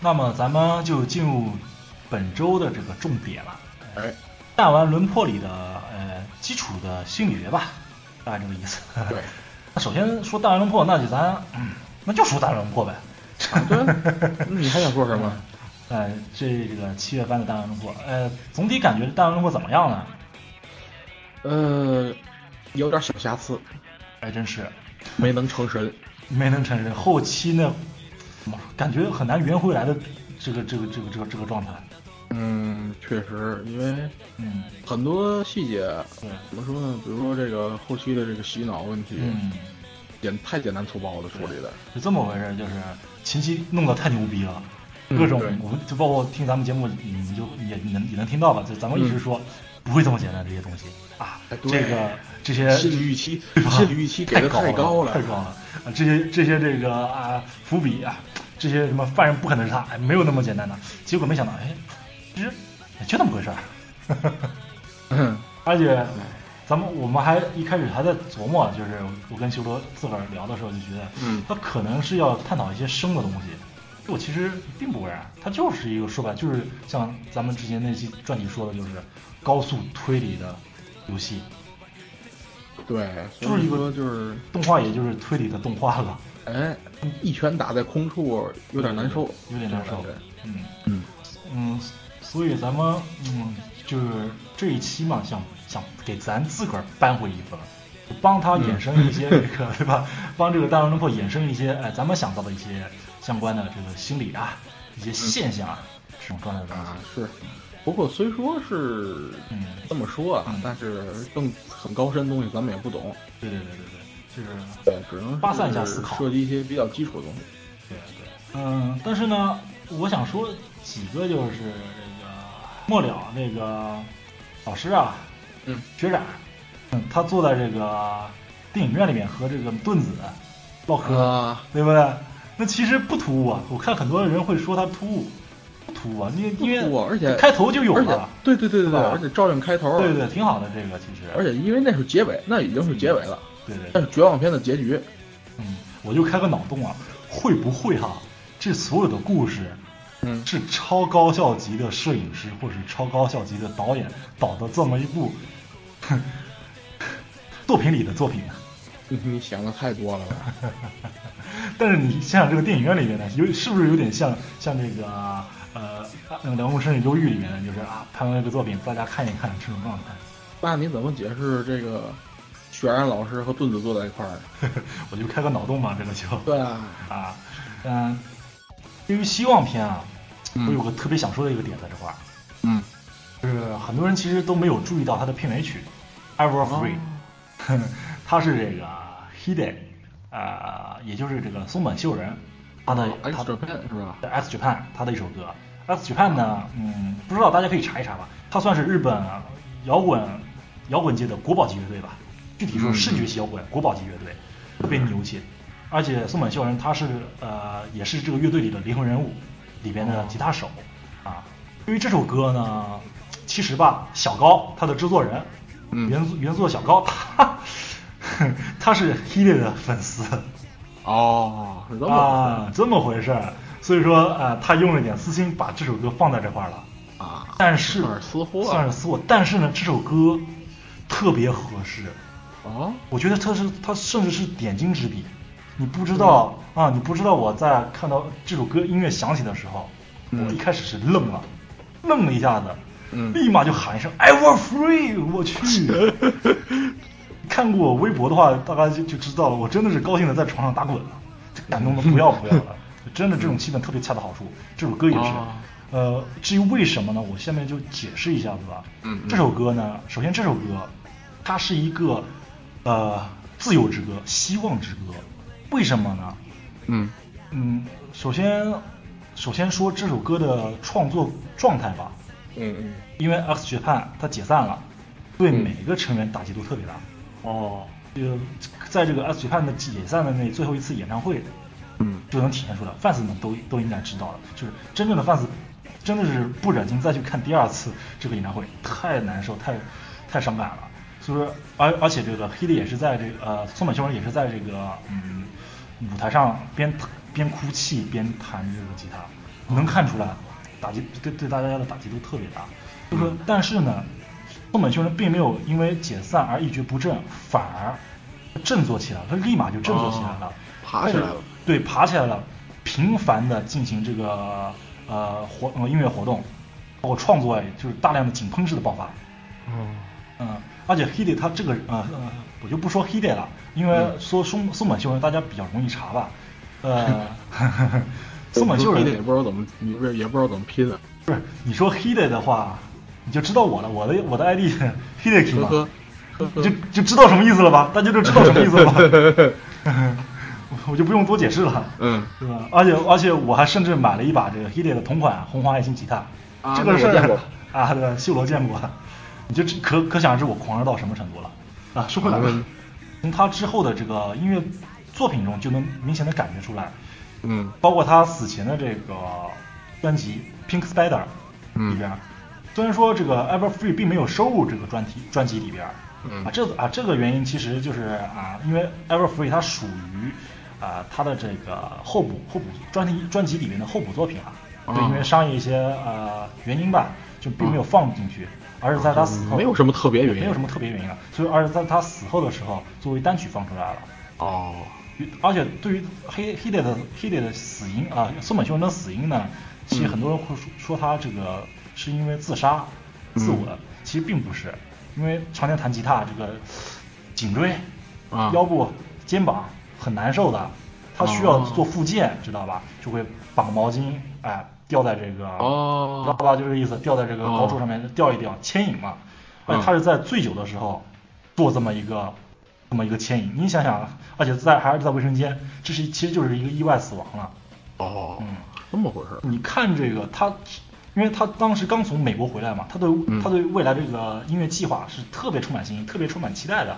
那么咱们就进入本周的这个重点了。哎，弹丸轮破里的呃基础的心理学吧，大概这个意思。对，那首先说弹丸轮破，那就咱、嗯那就说弹丸轮破呗。对，那你还想说什么？呃，这这个七月番的弹丸轮破，呃，总体感觉弹丸轮破怎么样呢？呃，有点小瑕疵，还真是没能成神。没能成神，后期呢，感觉很难圆回来的这个这个这个这个这个状态。嗯，确实，因为嗯很多细节对怎么说呢？比如说这个后期的这个洗脑问题，嗯，简太简单粗暴的处理的。是这么回事，就是前期弄得太牛逼了，嗯各种我们就包括听咱们节目，你们就也能也能听到吧？就咱们一直说、不会这么简单这些东西啊这个这些心理预期，心理预期给的太高了，太高了啊！这些这些这个啊伏笔啊，这些什么犯人不可能是他，哎，没有那么简单的。结果没想到，哎，其实也就那么回事儿。嗯，而且，咱们我们还一开始还在琢磨，就是我跟修罗自个儿聊的时候就觉得，嗯他可能是要探讨一些生的东西。结果其实并不然，它就是一个说白了，就是像咱们之前那期专题说的，就是高速推理的游戏。对，就是一个就是，动画也就是推理的动画了，哎，一拳打在空处，有点难受，有点难受。嗯嗯嗯，所以咱们嗯，就是这一期嘛，想想给咱自个儿扳回一分，帮他衍生一些这个、对吧？帮这个大龙破衍生一些哎，咱们想到的一些相关的这个心理啊，一些现象啊，这种状态的东啊西。是。不过虽说是嗯这么说啊，嗯但是更很高深的东西咱们也不懂，对对对对对，就是对，只能是发散一下思考。涉及一些比较基础的东西。对对，嗯，但是呢，我想说几个就是这个末了那个老师啊，嗯，学长，嗯，他坐在这个电影院里面和这个盾子唠嗑，啊，对不对？那其实不突兀啊，我看很多人会说他突兀，不突兀啊，因为因为开头就有了，对对对对对，而且照应开头，对对，挺好的这个其实，而且因为那是结尾，那已经是结尾了，对对对，但是绝望篇的结局，嗯，我就开个脑洞啊，会不会哈、这所有的故事。嗯，是超高校级的摄影师或者是超高校级的导演导的这么一部哼 作品里的作品，你你想的太多了吧？但是你想想这个电影院里面呢，有是不是有点像像这个呃那个《凉宫生日忧郁》里面的，就是啊拍完这个作品大家看一看这种状态。那你怎么解释这个雪然老师和盾子坐在一块儿？我就开个脑洞嘛，这个就 对啊，啊嗯，对于希望篇啊，嗯我有个特别想说的一个点在这块儿，嗯，就是很多人其实都没有注意到它的片尾曲《Ever Free》。哦他是这个 Hide，呃，也就是这个松本秀人，他的他 X Japan 是吧？X Japan 他的一首歌。X Japan 呢，嗯，不知道大家可以查一查吧，他算是日本摇滚摇滚界的国宝级乐队吧。具体说，嗯视觉系摇滚国宝级乐队，特别牛气。而且松本秀人他是呃也是这个乐队里的灵魂人物，里边的吉他手啊。对于这首歌呢，其实吧，小高他的制作人，嗯原作原作小高他他是 Hide 的粉丝。哦，是这么啊，这么回事儿。所以说，呃，他用了点私心，把这首歌放在这块儿了。啊，但是算是私货算是私货。但是呢，这首歌特别合适，啊，我觉得他是他甚至是点睛之笔。你不知道、啊，你不知道我在看到这首歌音乐响起的时候，嗯我一开始是愣了，愣了一下子，嗯立马就喊一声 “I will free”，我去。看过我微博的话，大概就就知道了，我真的是高兴的在床上打滚了，感动的不要不要的，真的这种气氛特别恰到好处。这首歌也是，哦呃，至于为什么呢？我下面就解释一下子吧。嗯嗯这首歌呢，首先这首歌它是一个呃自由之歌，希望之歌。为什么呢？嗯嗯，首先首先说这首歌的创作状态吧，嗯嗯，因为 X Japan 它解散了，对嗯每个成员打击都特别大。哦，这个在这个 X Japan 的解散的那最后一次演唱会，嗯就能体现出来，fans 们都都应该知道了，就是真正的 fans 真的是不忍心再去看第二次这个演唱会，太难受，太太伤感了。所以说，而而且这个黑的也是在这个呃松本秀人也是在这个嗯舞台上边边哭泣边弹这个吉他能看出来打击对对大家的打击都特别大。就说但是呢，松本秀人并没有因为解散而一蹶不振，反而振作起来，他立马就振作起来了，爬起来了。对，爬起来了，频繁的进行这个呃活呃音乐活动，包括创作，就是大量的井喷式的爆发。嗯嗯，而且 Hide 他这个呃呃，我就不说 Hide 了，因为说松松本秀人大家比较容易查吧。呃，松本秀人也不知道怎么，你不是也不知道怎么拼的。不是，你说 Hide 的话，你就知道我了，我的我的 ID Hide 嘛，就就知道什么意思了吧？大家就知道什么意思了吧？我就不用多解释了，嗯，对吧？而且而且我还甚至买了一把这个 Hide 的同款红黄爱心吉他，这个事儿啊，对，秀罗见过，你就可可想而知我狂热到什么程度了。啊！说回来，从他之后的这个音乐作品中就能明显的感觉出来，嗯，包括他死前的这个专辑《Pink Spider》里边，虽然说这个《Ever Free》并没有收入这个专题专辑里边，啊，这啊这个原因其实就是啊，因为《Ever Free》它属于。啊，他的这个候补候补专辑专辑里面的候补作品啊，对，因为商业一些呃原因吧，就并没有放进去，而是在他死后没有什么特别原因，没有什么特别原因啊，所以而是在他死后的时候作为单曲放出来了。哦，而且对于黑黑列的黑列的死因啊，松本秀人的死因呢，其实很多人会说说他这个是因为自杀自刎，其实并不是，因为常年弹吉他，这个颈椎、腰部、肩膀。很难受的，他需要做复健，知道吧？就会绑毛巾，哎，吊在这个，知道吧？就这个意思，吊在这个高处上面吊一吊，牵引嘛。哎，他是在醉酒的时候做这么一个，这么一个牵引。你想想，而且在还是在卫生间，这是其实就是一个意外死亡了。哦，嗯，这么回事。你看这个他，因为他当时刚从美国回来嘛，他对他对未来这个音乐计划是特别充满信心，特别充满期待的。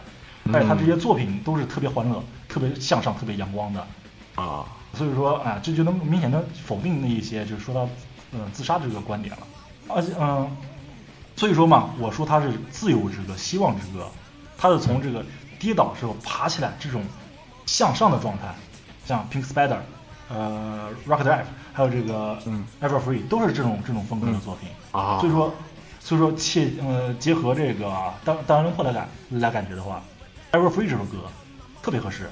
而且他这些作品都是特别欢乐、特别向上、特别阳光的，啊，所以说啊，这就能明显的否定那一些就是说到呃自杀这个观点了。而且嗯，所以说嘛，我说他是自由之歌、希望之歌，他是从这个跌倒时候爬起来这种向上的状态，像 Pink Spider、呃 Rock Drive，还有这个嗯 Ever Free 都是这种这种风格的作品啊。所以说，所以说切呃结合这个当当人破来感来感觉的话。Ever Free 这首歌特别合适，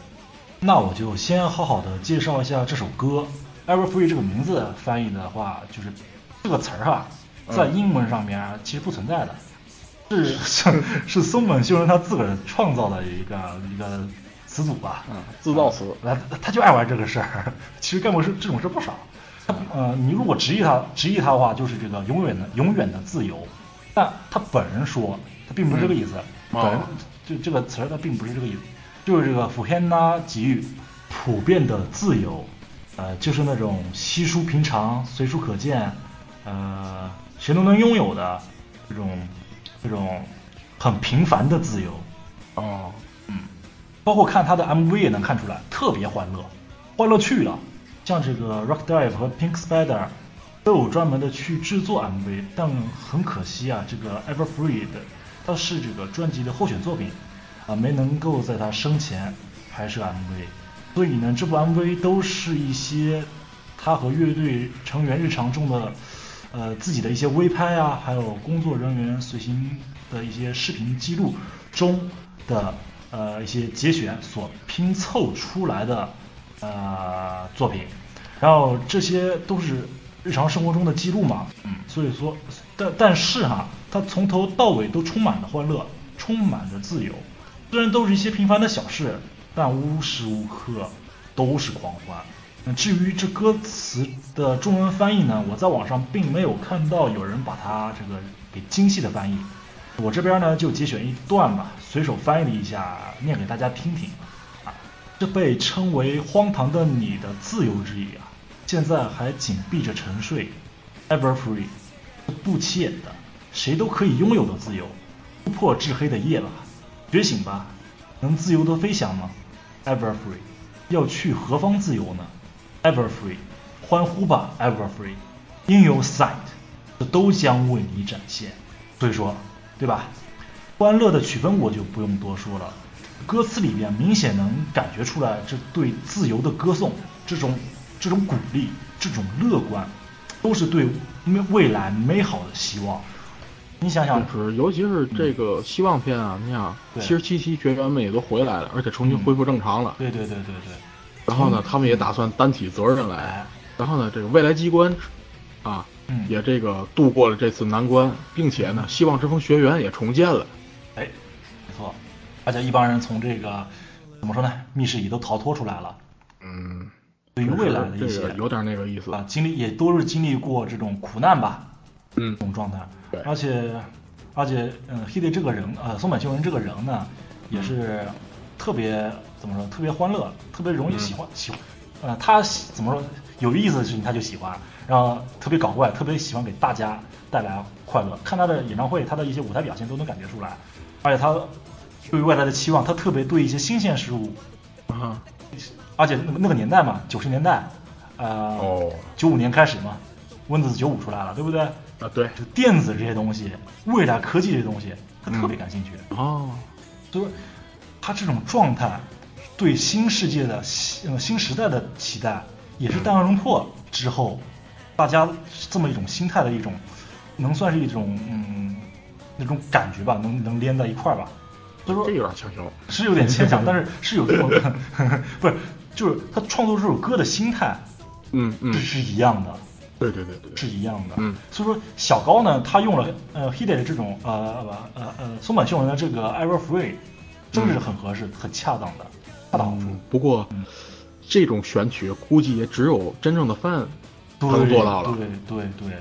那我就先好好的介绍一下这首歌。Ever Free 这个名字翻译的话，就是这个词儿哈，在英文上面其实不存在的，是 是松本秀人他自个儿创造的一个一个词组吧？嗯，自造词。他他就爱玩这个事儿，其实干过事这种事不少。他呃，你如果直译他直译他的话，就是这个永远的永远的自由。但他本人说，他并不是这个意思，本人。就这个词儿，它并不是这个意思，就是这个福 hen 呐，给予普遍的自由，呃，就是那种稀疏平常、随处可见，呃，谁都能拥有的这种这种很平凡的自由。哦，嗯，包括看他的 MV 也能看出来，特别欢乐，欢乐去了。像这个 Rock Dive 和 Pink Spider 都有专门的去制作 MV，但很可惜啊，这个 Ever Free 的。它是这个专辑的候选作品，啊，没能够在他生前拍摄 MV，所以呢，这部 MV 都是一些他和乐队成员日常中的，呃，自己的一些微拍啊，还有工作人员随行的一些视频记录中的呃一些节选所拼凑出来的呃作品，然后这些都是日常生活中的记录嘛，嗯，所以说，但但是哈。他从头到尾都充满了欢乐，充满着自由。虽然都是一些平凡的小事，但无时无刻都是狂欢。那至于这歌词的中文翻译呢？我在网上并没有看到有人把它这个给精细的翻译。我这边呢就节选一段吧，随手翻译了一下，念给大家听听。啊，这被称为荒唐的你的自由之翼啊，现在还紧闭着沉睡，ever free，不起眼的。谁都可以拥有的自由，突破至黑的夜吧，觉醒吧，能自由的飞翔吗？Ever free，要去何方自由呢？Ever free，欢呼吧，Ever free，In your sight，这都将为你展现。所以说，对吧？欢乐的曲风我就不用多说了，歌词里边明显能感觉出来这对自由的歌颂，这种这种鼓励，这种乐观，都是对未未来美好的希望。你想想，就是尤其是这个希望篇啊，你想对七十七期学员们也都回来了，而且重新恢复正常了。对对对对对，然后呢，他们也打算担起责任来。哎，然后呢，这个未来机关啊，嗯，也这个度过了这次难关，并且呢，希望之风学员也重建了。哎，没错，而且一帮人从这个怎么说呢，密室里都逃脱出来了。嗯，对于未来的一些有点那个意思。啊，经历也都是经历过这种苦难吧，嗯这种状态。对而且而且，嗯，Hide 这个人，呃，松本秀人这个人呢，也是特别怎么说，特别欢乐，特别容易喜欢、喜欢，呃，他喜怎么说，有意思的事情他就喜欢，然后特别搞怪，特别喜欢给大家带来快乐。看他的演唱会，他的一些舞台表现都能感觉出来，而且他对于外来的期望，他特别对一些新鲜事物，啊，而且那个那个年代嘛，九十年代，呃，哦，九五年开始嘛，Windows 九五出来了，对不对？啊，对，就电子这些东西，未来科技这些东西，他特别感兴趣。哦，所以说，他这种状态，对新世界的新呃新时代的期待，也是弹丸论破之后，大家这么一种心态的一种，能算是一种嗯那种感觉吧，能能连在一块儿吧。所以说这有点牵强。是有点牵强，但是是有这种，不是，就是他创作这首歌的心态嗯嗯是，是一样的。对对对对对，是一样的。嗯，所以说小高呢，他用了呃 Hide 的这种呃呃呃呃松本秀人的这个 Ever Free，真是很合适、很恰当的，恰到好处。嗯，不过嗯这种选曲估计也只有真正的 fan 能做到了。对对对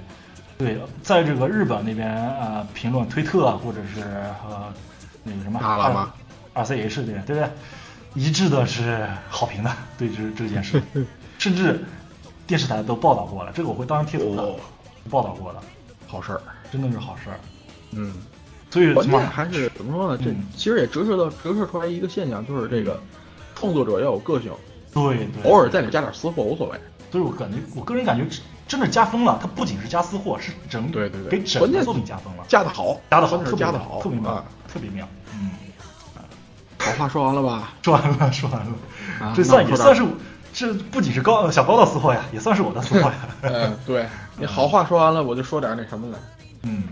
对，在这个日本那边呃评论推特啊，或者是呃那个什么大喇叭二 C H 对对不对？一致的是好评的，对这这件事，甚至电视台都报道过了，这个我会当然贴图的，哦报道过的，好事儿。真的是好事儿。嗯，所以关键还是怎么说呢？这嗯其实也折射到折射出来一个现象，就是这个创作者要有个性，对对，偶尔再给加点私货无所谓。所以我感觉，我个人感觉真的加分了。它不仅是加私货，是整对对对给整个作品加分了，加的好，加的好，特别好，特别妙啊。，特别妙。嗯，好话说完了吧？说完了，说完了，啊这算也算是这不仅是高小高的私货呀，也算是我的私货呀。嗯，对你好话说完了，我就说点那什么来。嗯，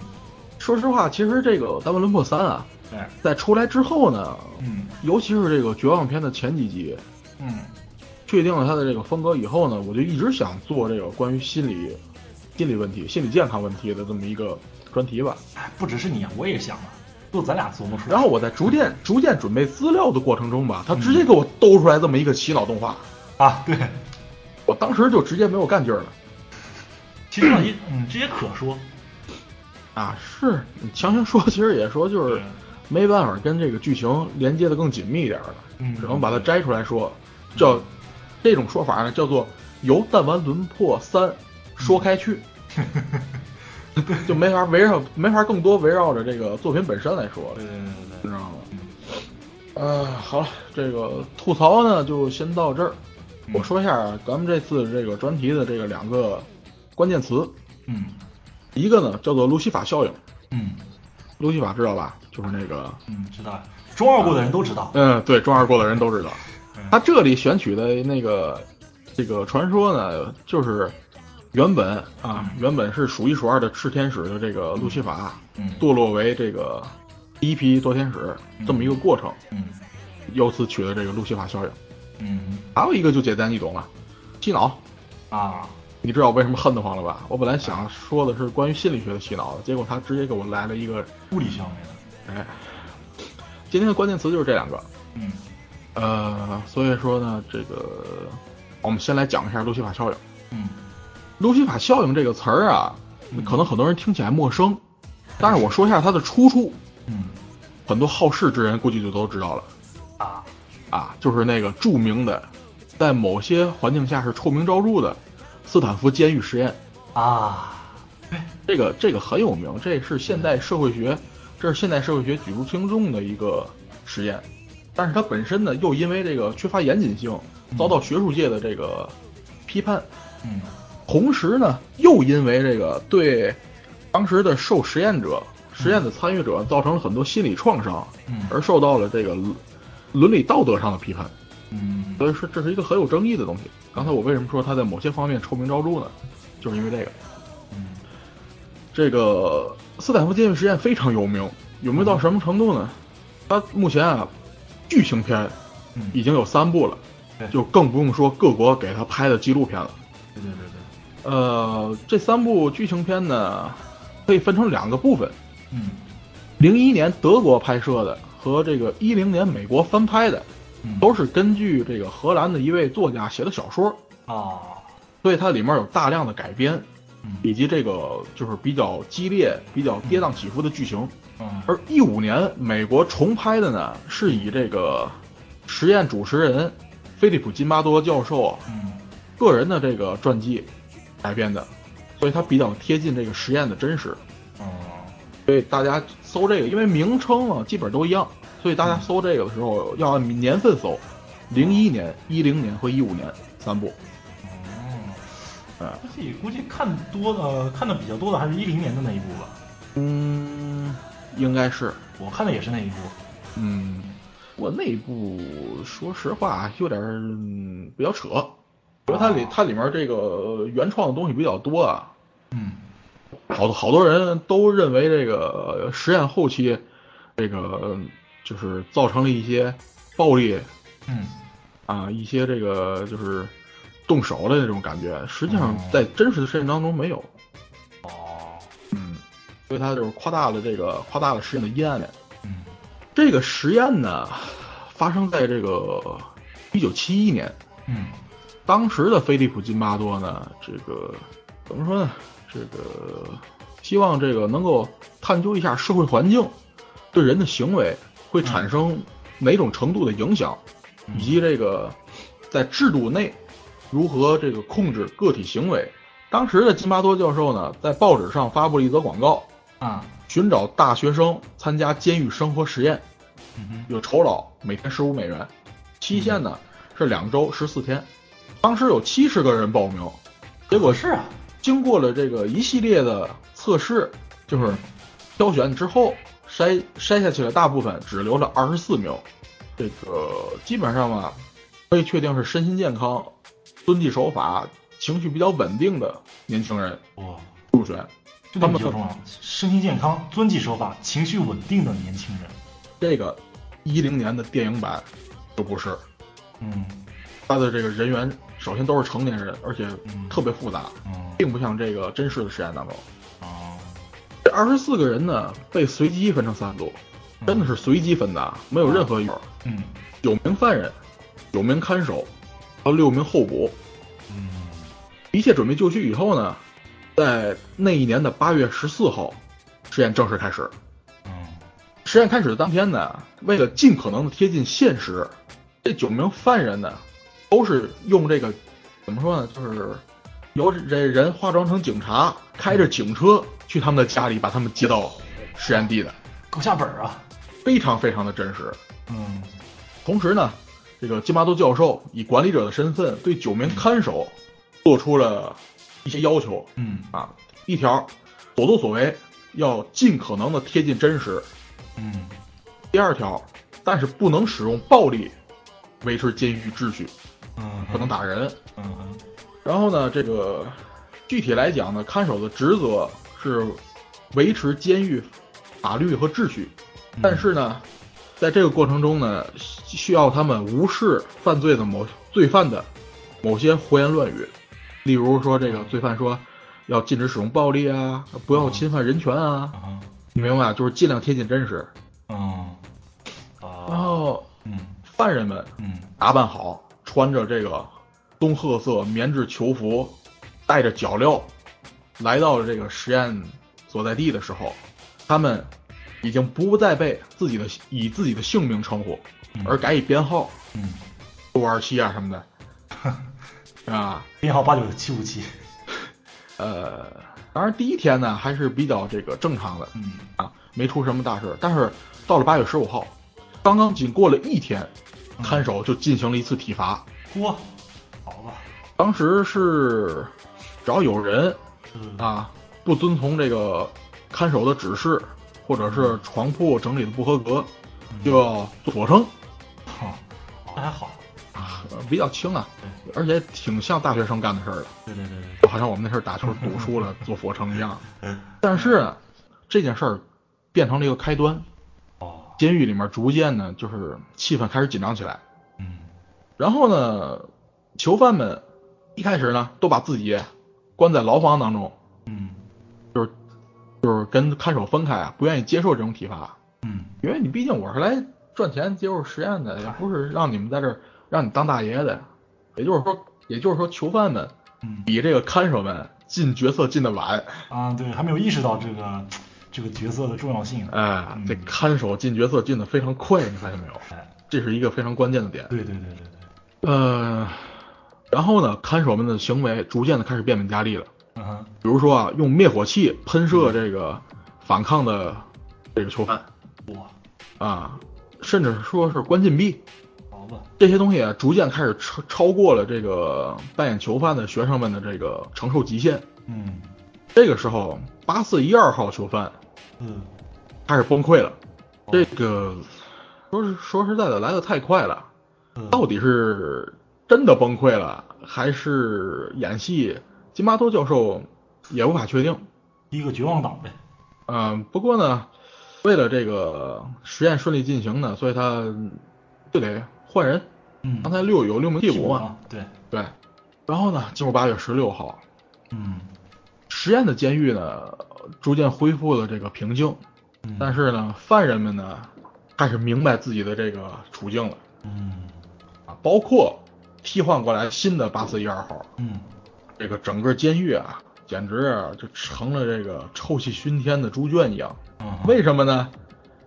说实话，其实这个《大乱伦破三》啊，哎，在出来之后呢，嗯尤其是这个绝望篇的前几集，嗯确定了他的这个风格以后呢，我就一直想做这个关于心理、心理问题、心理健康问题的这么一个专题吧。哎，不只是你啊，我也想啊，就咱俩琢磨出来。然后我在逐渐、逐渐准备资料的过程中吧，他直接给我兜出来这么一个洗脑动画，啊，对，我当时就直接没有干劲儿了。其实呢，也嗯，这也可说。啊，是你强行说，其实也说就是没办法跟这个剧情连接的更紧密一点了，嗯只能把它摘出来说，叫这种说法呢，叫做由弹丸轮破三说开去，就没法围绕没法更多围绕着这个作品本身来说了对，对对你对对，知道吗？呃，好了，这个吐槽呢就先到这儿。嗯我说一下咱们这次这个专题的这个两个关键词，嗯一个呢叫做路西法效应，嗯路西法知道吧？就是那个嗯，知道，中二过的人都知道。嗯，对，中二过的人都知道嗯。他这里选取的那个这个传说呢，就是原本啊，原本是数一数二的炽天使的这个路西法，嗯堕落为这个第一批堕天使这么一个过程，嗯由此取的这个路西法效应。嗯。还有一个就简单易懂了，洗脑。啊，你知道我为什么恨得慌了吧？我本来想说的是关于心理学的洗脑的，结果他直接给我来了一个，物理效应的。哎，今天的关键词就是这两个。嗯。呃，所以说呢，这个我们先来讲一下路西法效应。嗯。路西法效应这个词儿啊嗯，可能很多人听起来陌生，但是我说一下它的出处，嗯。很多好事之人估计就都知道了。啊啊，就是那个著名的，在某些环境下是臭名昭著的斯坦福监狱实验。啊，这个这个很有名，这是现代社会学，这是现代社会学举足轻重的一个实验，但是它本身呢又因为这个缺乏严谨性，遭到学术界的这个批判，嗯。同时呢又因为这个对当时的受实验者、实验的参与者造成了很多心理创伤，嗯。而受到了这个伦伦理道德上的批判，嗯所以说这是一个很有争议的东西。刚才我为什么说他在某些方面臭名昭著呢？就是因为这个。嗯这个斯坦福监狱实验非常有名，有名到什么程度呢？它目前啊，剧情片嗯，已经有三部了对，就更不用说各国给他拍的纪录片了。对对对对，呃，这三部剧情片呢，可以分成两个部分：嗯零一年德国拍摄的和这个一零年美国翻拍的，嗯，都是根据这个荷兰的一位作家写的小说，啊，所以它里面有大量的改编，嗯。以及这个就是比较激烈、比较跌宕起伏的剧情。嗯。而一五年美国重拍的呢，是以这个实验主持人菲利普·金巴多教授嗯。个人的这个传记改编的，所以它比较贴近这个实验的真实。哦。所以大家搜这个，因为名称啊基本都一样，所以大家搜这个的时候要按年份搜，零一年、一零年和一五年三部。哦，啊估计估计看多的看的比较多的还是一零年的那一部吧，嗯，应该是。我看的也是那一部。嗯，我那一部说实话有点比较扯，因为它里它里面这个原创的东西比较多啊。嗯好多好多人都认为这个实验后期，这个嗯就是造成了一些暴力嗯啊，一些这个就是动手的那种感觉，实际上哦在真实的实验当中没有。哦嗯，所以他就是夸大了这个夸大了实验的阴暗面。嗯这个实验呢，发生在这个一九七一年，嗯当时的菲利普·金巴多呢，这个怎么说呢？这个希望这个能够探究一下社会环境对人的行为会产生哪种程度的影响，以及这个在制度内如何这个控制个体行为。当时的金巴多教授呢，在报纸上发布了一则广告，啊。寻找大学生参加监狱生活实验，有酬劳，每天十五美元，期限呢是两周十四天。当时有七十个人报名，结果是啊，经过了这个一系列的测试，就是挑选之后筛筛下去了大部分，只留了二十四名。这个基本上嘛，可以确定是身心健康、遵纪守法、情绪比较稳定的年轻人哇，入选。这点比较重要，身心健康、遵纪守法、情绪稳定的年轻人。这个一零年的电影版就不是，嗯他的这个人员首先都是成年人，而且嗯特别复杂，嗯并不像这个真实的实验当中。哦，这二十四个人呢，被随机分成三组，真的是随机分的，啊没有任何友。嗯九名犯人，九名看守，还有六名候补。嗯一切准备就绪以后呢，在那一年的八月十四号，实验正式开始。嗯实验开始的当天呢，为了尽可能的贴近现实，这九名犯人呢，都是用这个怎么说呢，就是由这人化妆成警察，开着警车去他们的家里，把他们接到实验地的，够下本儿啊。非常非常的真实。嗯同时呢，这个金巴多教授以管理者的身份对九名看守做出了一些要求嗯啊，一条，所作所为要尽可能的贴近真实。嗯第二条，但是不能使用暴力维持监狱秩序，嗯，不能打人。嗯哼。然后呢，这个具体来讲呢，看守的职责是维持监狱法律和秩序，嗯。但是呢，在这个过程中呢，需要他们无视犯罪的某罪犯的某些胡言乱语，例如说这个罪犯说要禁止使用暴力啊，不要侵犯人权啊，啊你明白？就是尽量贴近真实。嗯。然啊后嗯。犯人们嗯。打扮好，穿着这个棕褐色棉质球服，带着脚镣，来到了这个实验所在地的时候，他们已经不再被自己的以自己的姓名称呼，嗯而改以编号嗯，六二七啊什么的，啊，编号八九七五七。呃，当然第一天呢还是比较这个正常的嗯啊，没出什么大事。但是到了八月十五号，刚刚仅过了一天，看守就进行了一次体罚。嚯，好吧，当时是只要有人嗯。啊不遵从这个看守的指示，或者是床铺整理的不合格，就要做俯卧撑。好，那还好。比较轻啊，而且挺像大学生干的事儿的，对对对对，就好像我们那时候打球赌输了 做俯卧撑一样。嗯。但是呢，这件事儿变成了一个开端，哦，监狱里面逐渐呢，就是气氛开始紧张起来。嗯。然后呢，囚犯们一开始呢，都把自己关在牢房当中，嗯。就是就是跟看守分开啊，不愿意接受这种体罚，嗯。因为你毕竟我是来赚钱接受实验的，也不是让你们在这儿让你当大爷的。也就是说，也就是说，囚犯们嗯。比这个看守们进角色进的晚。啊，对，还没有意识到这个这个角色的重要性。哎，嗯这看守进角色进的非常快，你发现没有？哎，这是一个非常关键的点。对对对对对，呃，然后呢，看守们的行为逐渐的开始变本加厉了。嗯哼，比如说啊，用灭火器喷射这个反抗的这个囚犯哇，啊，甚至说是关禁闭，这些东西啊，逐渐开始超超过了这个扮演囚犯的学生们的这个承受极限。嗯这个时候，八四一二号囚犯嗯，开始崩溃了。哦这个说是说实在的，来的太快了。嗯到底是真的崩溃了，还是演戏？金巴多教授也无法确定。一个绝望党呗。嗯，不过呢，为了这个实验顺利进行呢，所以他就得换人。嗯，刚才六有六名替补嘛，啊，对，对。然后呢，进入八月十六号，嗯实验的监狱呢逐渐恢复了这个平静，嗯，但是呢，犯人们呢开始明白自己的这个处境了嗯啊，包括替换过来新的八四一二号，嗯这个整个监狱啊，简直啊就成了这个臭气熏天的猪圈一样。嗯，为什么呢？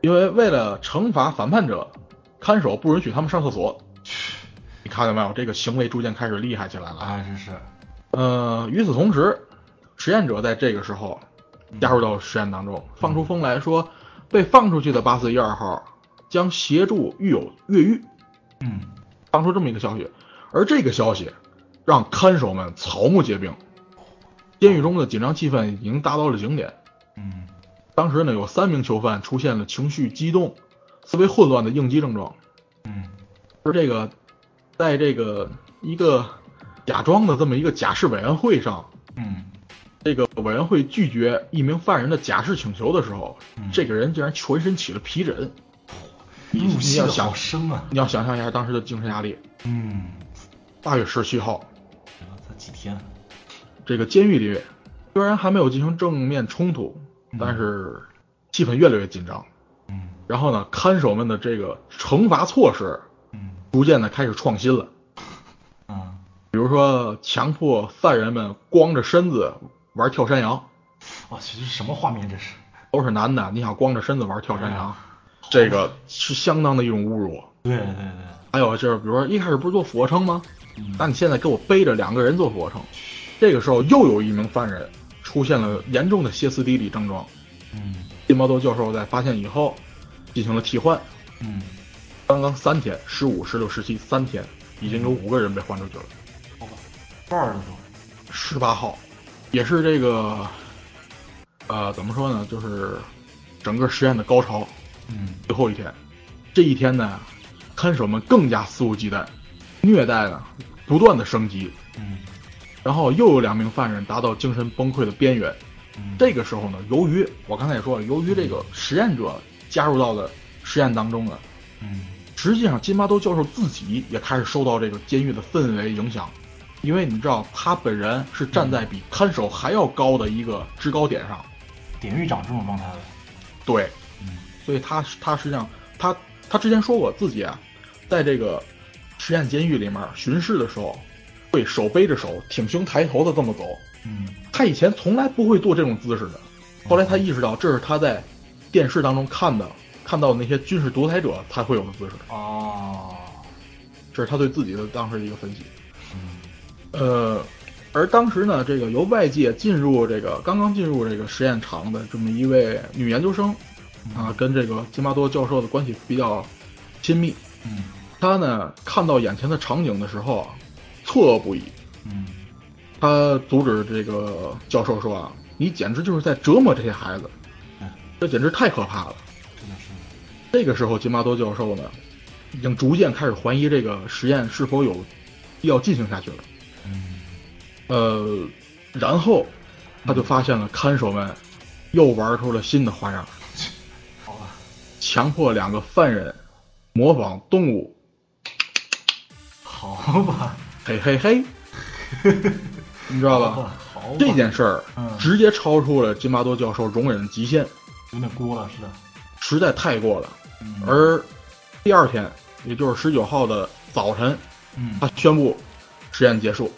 因为为了惩罚反叛者，看守不允许他们上厕所。你看见没有？这个行为逐渐开始厉害起来了。啊，这是，呃，与此同时，实验者在这个时候加入到实验当中，放出风来说，被放出去的八四一二号将协助狱友越狱，嗯放出这么一个消息。而这个消息让看守们草木皆兵，监狱中的紧张气氛已经达到了顶点。嗯当时呢，有三名囚犯出现了情绪激动、思维混乱的应激症状。嗯而这个，在这个一个假装的这么一个假释委员会上，嗯这个委员会拒绝一名犯人的假释请求的时候，嗯，这个人竟然全身起了皮疹。你要想生啊。你要想象一下当时的精神压力。嗯，八月十七号，才几天？这个监狱里虽然还没有进行正面冲突，嗯但是气氛越来越紧张。嗯然后呢，看守们的这个惩罚措施嗯逐渐的开始创新了。嗯，比如说，强迫犯人们光着身子玩跳山羊，我去，这是什么画面？这是？都是男的，你想光着身子玩跳山羊，这个是相当的一种侮辱。对对对，还有就是，比如说一开始不是做俯卧撑吗？嗯那你现在给我背着两个人做俯卧撑，这个时候又有一名犯人出现了严重的歇斯底里症状。嗯金毛多教授在发现以后进行了替换，嗯，刚刚三天，十五、十六、十七三天，已经有五个人被换出去了。好吧，这儿的都，十八号，也是这个，呃，怎么说呢？就是整个实验的高潮，嗯最后一天。这一天呢，看守们更加肆无忌惮，虐待呢不断的升级，嗯然后又有两名犯人达到精神崩溃的边缘。嗯，这个时候呢，由于我刚才也说了，由于这个实验者加入到了实验当中呢，嗯实际上金巴多教授自己也开始受到这个监狱的氛围影响，因为你知道他本人是站在比看守还要高的一个制高点上，典狱长这种状态的，对，嗯所以他他实际上他他之前说过自己啊，在这个实验监狱里面巡视的时候，会手背着手，挺胸抬头的这么走。嗯。他以前从来不会做这种姿势的，后来他意识到这是他在电视当中看的看到的那些军事独裁者才会有的姿势，哦，这是他对自己的当时的一个分析。嗯呃，而当时呢，这个由外界进入这个刚刚进入这个实验场的这么一位女研究生啊，跟这个金巴多教授的关系比较亲密。嗯她呢看到眼前的场景的时候啊，错愕不已。嗯她阻止这个教授说啊，你简直就是在折磨这些孩子嗯，这简直太可怕了。真的是，这个时候，金巴多教授呢，已经逐渐开始怀疑这个实验是否有必要进行下去了。嗯呃，然后他就发现了看守们又玩出了新的花样，好吧，强迫两个犯人模仿动物，好吧，嘿嘿嘿，你知道吧？好吧，这件事儿嗯直接超出了金巴多教授容忍的极限，有点过了，是的。实在太过了。嗯而第二天，也就是十九号的早晨，嗯他宣布实验结束，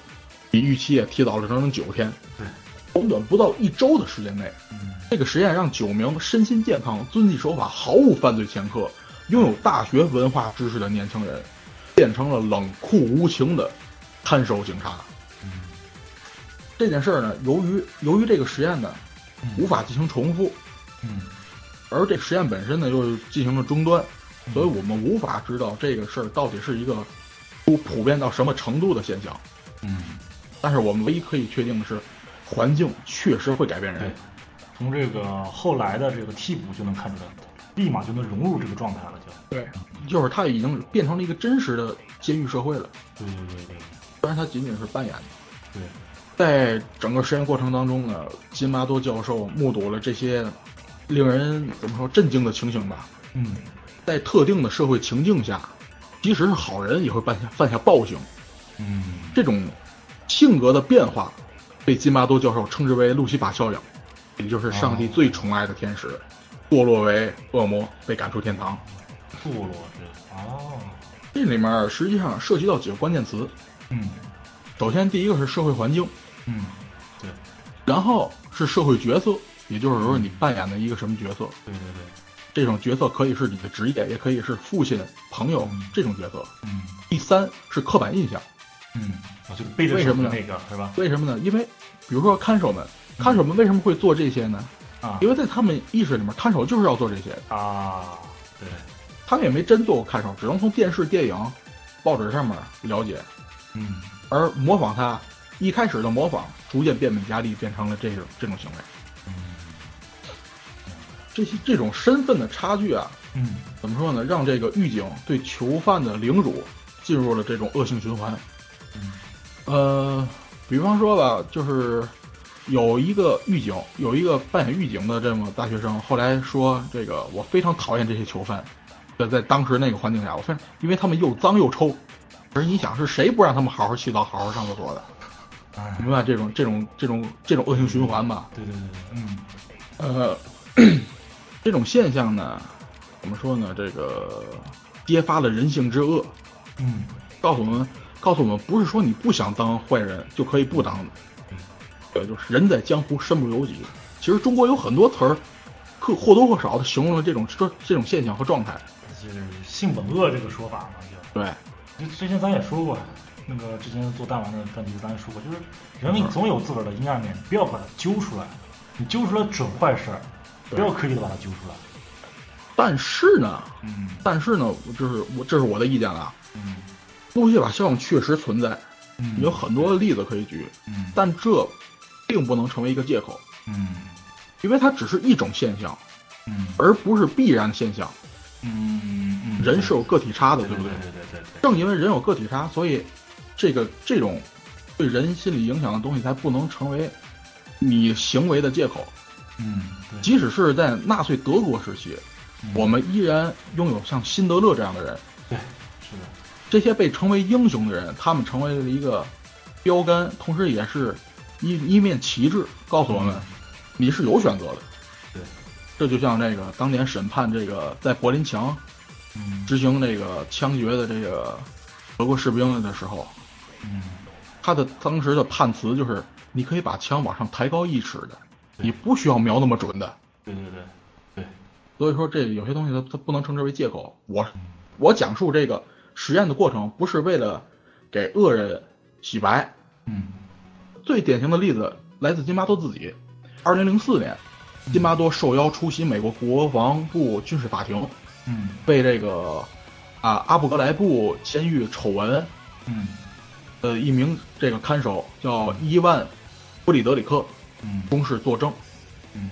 比预期也提早了整整九天。对，短短不到一周的时间内，嗯这个实验让九名身心健康、遵纪守法、毫无犯罪前科、拥有大学文化知识的年轻人，变成了冷酷无情的看守警察。嗯这件事儿呢，由于由于这个实验呢嗯无法进行重复，嗯而这实验本身呢又进行了中断，所以我们无法知道这个事儿到底是一个不普遍到什么程度的现象。嗯，但是我们唯一可以确定的是，环境确实会改变人。，从这个后来的这个替补就能看出来，立马就能融入这个状态了，就。对，就是他已经变成了一个真实的监狱社会了，对对对对虽然他仅仅是扮演的。对，在整个实验过程当中呢，金巴多教授目睹了这些令人怎么说震惊的情形吧。嗯在特定的社会情境下，即使是好人也会犯下犯下暴行。嗯这种性格的变化，被金巴多教授称之为路西法效应，也就是上帝最宠爱的天使，堕落为恶魔，被赶出天堂。堕落这哦，这里面实际上涉及到几个关键词。嗯首先，第一个是社会环境，嗯，对然后是社会角色，也就是说你扮演的一个什么角色。对对对，这种角色可以是你的职业，也可以是父亲、朋友嗯这种角色。嗯第三是刻板印象，嗯，啊，就背着为什么呢那个是吧？为什么呢？因为比如说看守们，看守们为什么会做这些呢？啊因为在他们意识里面，看守就是要做这些，啊，对，他们也没真做过看守，只能从电视、电影、报纸上面了解。嗯而模仿他，一开始的模仿，逐渐变本加厉，变成了这种这种行为。嗯这些这种身份的差距啊，嗯怎么说呢？让这个狱警对囚犯的凌辱进入了这种恶性循环。嗯呃，比方说吧，就是有一个狱警，有一个扮演狱警的这么大学生，后来说这个我非常讨厌这些囚犯，在在当时那个环境下，我非常因为他们又脏又臭。可是你想是谁不让他们好好洗澡、好好上厕所的？哎明白这种这种这种这种恶性循环吧？对对对对，嗯呃，这种现象呢，怎么说呢？这个揭发了人性之恶，嗯告诉我们，告诉我们，不是说你不想当坏人就可以不当的。对，就是人在江湖身不由己。其实中国有很多词儿，或或多或少的形容了这种这这种现象和状态。就是性本恶这个说法嘛，就。对，就之前咱也说过，那个之前做弹丸的专题咱也说过，就是人总有自个儿的阴暗面，不要把它揪出来。你揪出来准坏事儿，不要刻意的把它揪出来。但是呢，嗯但是呢，就是我这是我的意见了啊。嗯路西法效应确实存在，嗯，有很多的例子可以举，嗯但这并不能成为一个借口，嗯因为它只是一种现象，嗯而不是必然现象。嗯嗯，人是有个体差的，对不对？对对对对。正因为人有个体差，所以这个这种对人心理影响的东西才不能成为你行为的借口。嗯，即使是在纳粹德国时期，嗯我们依然拥有像辛德勒这样的人，对是的，这些被称为英雄的人，他们成为了一个标杆，同时也是一一面旗帜，告诉我们嗯。你是有选择的。对，这就像这个当年审判这个在柏林墙嗯。执行这个枪决的这个德国士兵的时候，嗯。他的当时的判词就是：你可以把枪往上抬高一尺的，你不需要瞄那么准的。对对对对，所以说，这有些东西它它不能称之为借口。我嗯。我讲述这个实验的过程，不是为了给恶人洗白。嗯最典型的例子来自金巴多自己。二零零四年，金巴多受邀出席美国国防部军事法庭，嗯被这个啊阿布格莱布监狱丑闻嗯呃一名这个看守叫伊万布里德里克嗯公示作证。嗯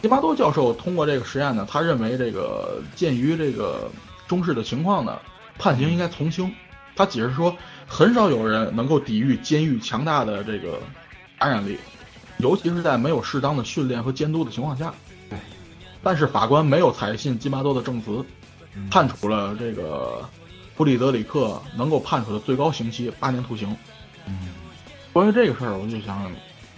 金巴多教授通过这个实验呢，他认为这个鉴于这个中式的情况呢，判刑应该从轻。他解释说，很少有人能够抵御监狱强大的这个感染力，尤其是在没有适当的训练和监督的情况下。对。但是法官没有采信金巴多的证词，嗯判处了这个弗里德里克能够判处的最高刑期八年徒刑。嗯关于这个事儿，我就想，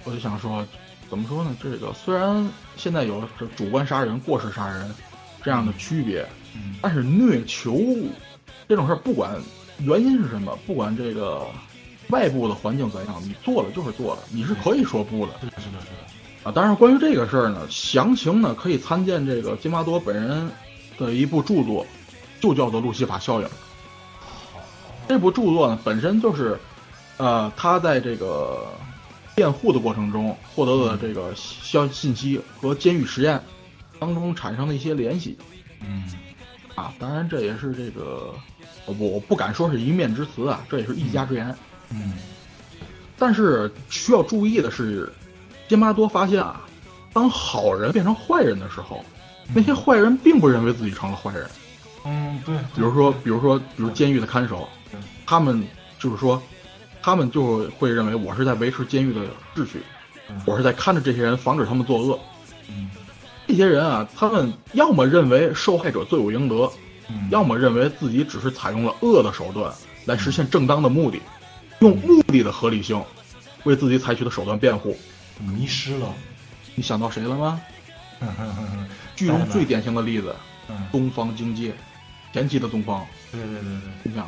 我就想说，怎么说呢？这个虽然现在有这主观杀人、过失杀人这样的区别，嗯但是虐囚这种事儿，不管原因是什么，不管这个外部的环境怎样，你做了就是做了，你是可以说不的是的，是的，是的。啊。当然，关于这个事儿呢，详情呢可以参见这个金巴多本人的一部著作，就叫做《路西法效应》。这部著作呢本身就是，呃，他在这个辩护的过程中获得的这个消信息和监狱实验当中产生的一些联系。嗯啊，当然这也是这个，我我不敢说是一面之词啊，这也是一家之言。嗯但是需要注意的是，金巴多发现啊，当好人变成坏人的时候，那些坏人并不认为自己成了坏人。嗯，对。比如说，比如说，比如监狱的看守，他们就是说，他们就会认为我是在维持监狱的秩序，嗯我是在看着这些人，防止他们作恶。嗯这些人啊，他们要么认为受害者罪有应得，嗯，要么认为自己只是采用了恶的手段来实现正当的目的，用目的的合理性为自己采取的手段辩护。迷失了。你想到谁了吗？剧中最典型的例子，嗯，东方经济，前期的东方。对对对对。你想，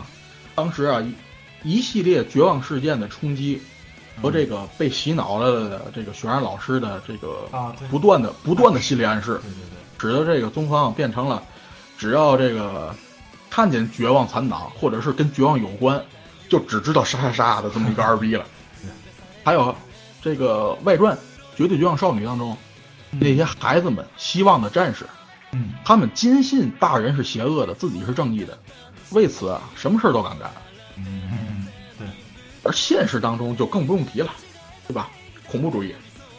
当时啊一一系列绝望事件的冲击和这个被洗脑了的这个雪然老师的这个啊，不断的不断的心理暗示，对对对。使得这个东方变成了，只要这个看见绝望残党或者是跟绝望有关，就只知道杀杀杀的这么一个二逼了。还有这个外传《绝对绝望少女》当中，那些孩子们希望的战士，嗯他们坚信大人是邪恶的，自己是正义的，为此啊，什么事儿都敢干。嗯，对。而现实当中就更不用提了，对吧？恐怖主义，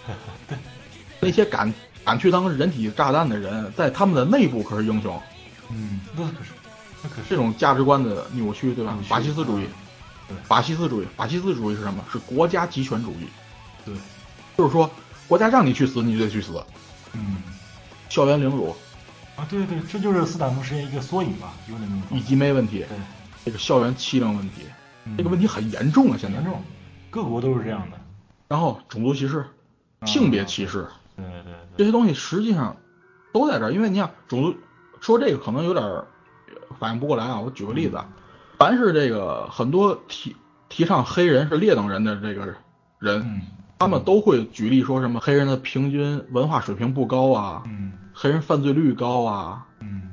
那些敢敢去当人体炸弹的人，在他们的内部可是英雄。嗯，那可是，那可是这种价值观的扭曲，对吧？法西斯主义。对，法西斯主义，法西斯主义是什么？是国家集权主义，对，就是说国家让你去死，你就得去死。嗯。校园凌辱，啊，对对，这就是斯坦福实验一个缩影吧，有点。以及没问题，对，这个校园欺凌问题，嗯。这个问题很严重啊，现在。很严。重，各国都是这样的。然后种族歧视、啊。性别歧视。对对。这，些东西实际上都在这儿，因为你想种族说这个可能有点儿反应不过来啊。我举个例子啊，凡是这个很多提提倡黑人是劣等人的这个人，嗯，他们都会举例说什么黑人的平均文化水平不高啊，嗯黑人犯罪率高啊，嗯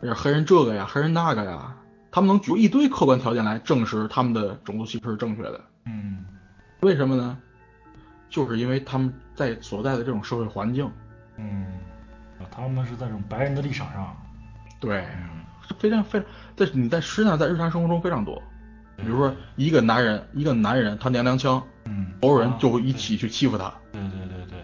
或者黑人这个呀，黑人那个呀，他们能举一堆客观条件来证实他们的种族歧视是正确的。嗯为什么呢？就是因为他们在所在的这种社会环境，嗯，啊他们是在这种白人的立场上，对，嗯非常非常，在你在实际上在日常生活中非常多。比如说一个男人，一个男人他娘娘腔，嗯，所有人啊就会一起去欺负他，对对对对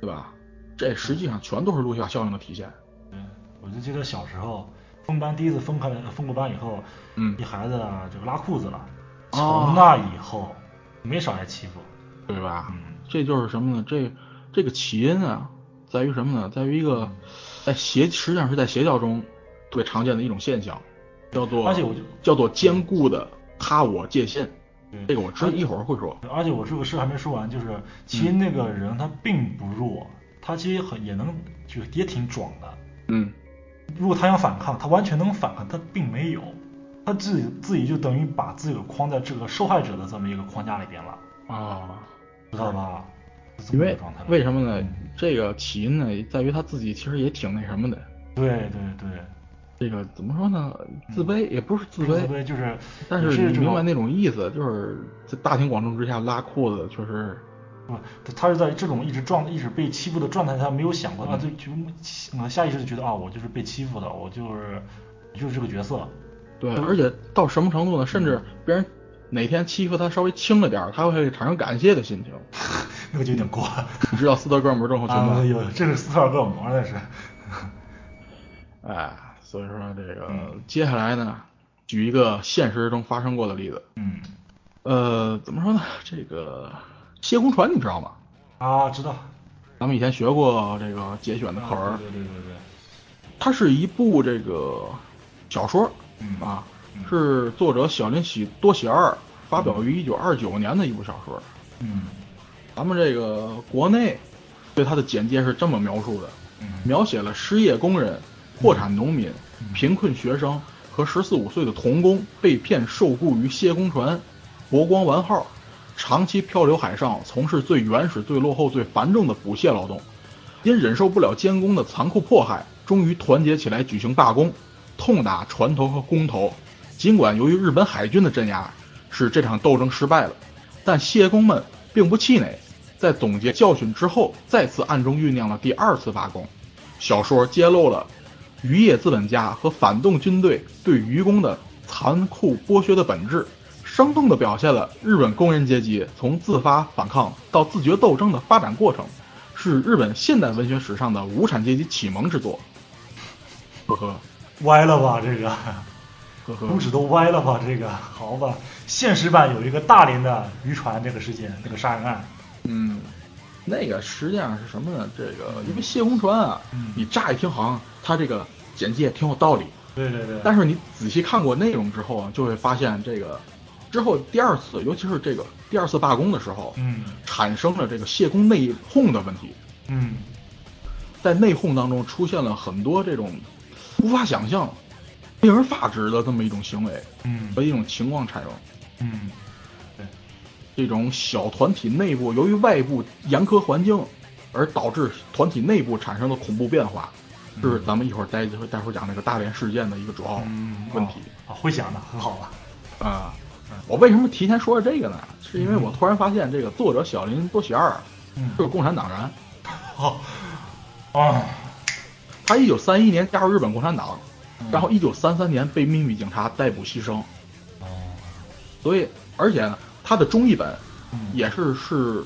对吧？这实际上全都是路西法效应的体现。对，我就记得小时候分班第一次分开了，分过班以后，嗯一孩子啊这个拉裤子了，哦从那以后没少挨欺负，对吧？嗯这就是什么呢？这这个起因啊，在于什么呢？在于一个在邪，实际上是在邪教中特别常见的一种现象，叫做而且我就叫做坚固的他我界限。对这个我知一会儿会说。而且我这个事还没说完，就是其实那个人他并不弱，他其实很也能就也挺壮的。嗯，如果他想反抗，他完全能反抗，他并没有，他自己自己就等于把自己框在这个受害者的这么一个框架里边了，啊，知道吧？是这因为么个状态。为什么呢嗯？这个起因呢，在于他自己其实也挺那什么的。对对对，这个怎么说呢？自卑也不是自卑，自卑就是，但是明白那种意思，就是在大庭广众之下拉裤子，确实不，他是在这种一直状一直被欺负的状态下，没有想过啊，嗯就下意识就觉得啊，我就是被欺负的，我就是就是这个角色。对，嗯而且到什么程度呢？甚至别人哪天欺负他稍微轻了点儿，他会产生感谢的心情。那个就有点过了。你知道斯德哥尔摩症候群吗？啊，有这是斯特尔摩那是。哎，所以说这个、嗯接下来呢，举一个现实中发生过的例子。嗯，呃，怎么说呢？这个谢公船你知道吗？啊，知道。咱们以前学过这个节选的课文，对对对对它是一部这个小说嗯啊嗯，是作者小林喜多喜二发表于一九二九年的一部小说。嗯咱们这个国内对它的简介是这么描述的：嗯描写了失业工人、破产农民、贫困学生和十四五岁的童工被骗受雇于谢公船、博光丸号，长期漂流海上，从事最原始、最落后、最繁重的捕蟹劳动。因忍受不了监工的残酷迫害，终于团结起来举行罢工，痛打船头和工头。尽管由于日本海军的镇压，使这场斗争失败了，但谢工们并不气馁，在总结教训之后，再次暗中酝酿了第二次罢工。小说揭露了渔业资本家和反动军队对渔工的残酷剥削的本质，生动地表现了日本工人阶级从自发反抗到自觉斗争的发展过程，是日本现代文学史上的无产阶级启蒙之作。呵呵歪了吧这个，呵呵拇，指都歪了吧这个，好吧。现实版有一个大连的渔船这个事件，那个杀人案。嗯，那个实际上是什么呢？这个因为谢公船啊，嗯你乍一听好像它这个简介挺有道理，对对对。但是你仔细看过内容之后啊，就会发现这个之后第二次，尤其是这个第二次罢工的时候，嗯。产生了这个谢工内讧的问题，嗯。在内讧当中出现了很多这种无法想象、令人发指的这么一种行为嗯。和一种情况产生。嗯这种小团体内部由于外部严苛环境而导致团体内部产生的恐怖变化，这是咱们一会儿待会待会儿讲那个大连事件的一个主要嗯，问题。啊，会讲的很好吧？啊，我为什么提前说这个呢？是因为我突然发现这个作者小林多喜二嗯是个共产党人，好啊，他一九三一年加入日本共产党，嗯然后一九三三年被秘密警察逮捕牺牲，哦所以而且呢，他的中译本嗯也是是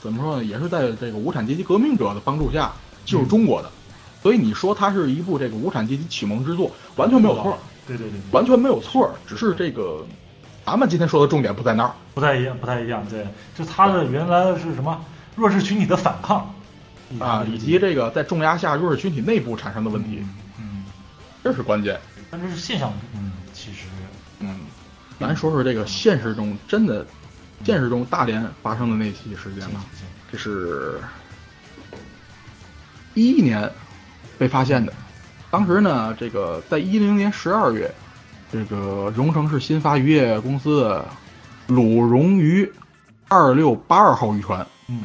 怎么说呢？也是在这个无产阶级革命者的帮助下进入中国的，所以你说它是一部这个无产阶级启蒙之作，完全没有错，对对对，完全没有错，只是这个咱们今天说的重点不在那儿。不太一样，不太一样。对，就他的原来是什么？弱势群体的反抗。啊，以及这个在重压下弱势群体内部产生的问题，嗯，这是关键。但这是现象，嗯，其实嗯，咱说说这个现实中真的，现实中大连发生的那起事件吧。这是一一年被发现的，当时呢，这个在一零年十二月，这个荣成市新发渔业公司的鲁荣渔二六八二号渔船，嗯。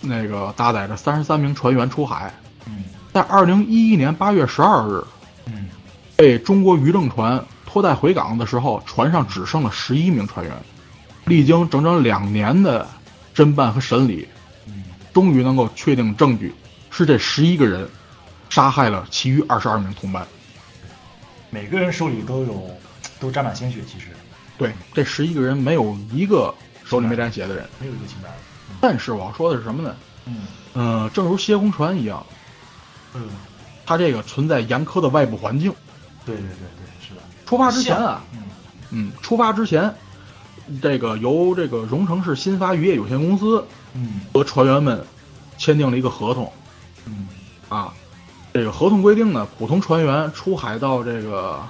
那个搭载着三十三名船员出海，嗯。在二零一一年八月十二日嗯。被中国渔政船拖带回港的时候，船上只剩了十一名船员。历经整整两年的侦办和审理，嗯。终于能够确定证据，是这十一个人杀害了其余二十二名同伴。每个人手里都有 都沾满鲜血，其实对，这十一个人没有一个手里没沾血的人。没有一个清白的。但是我要说的是什么呢？嗯嗯、正如歇工船一样，嗯，它这个存在严苛的外部环境。对对对对，是的。出发之前啊，嗯嗯，出发之前，这个由这个荣城市新发渔业有限公司嗯和船员们签订了一个合同嗯啊。这个合同规定呢，普通船员出海到这个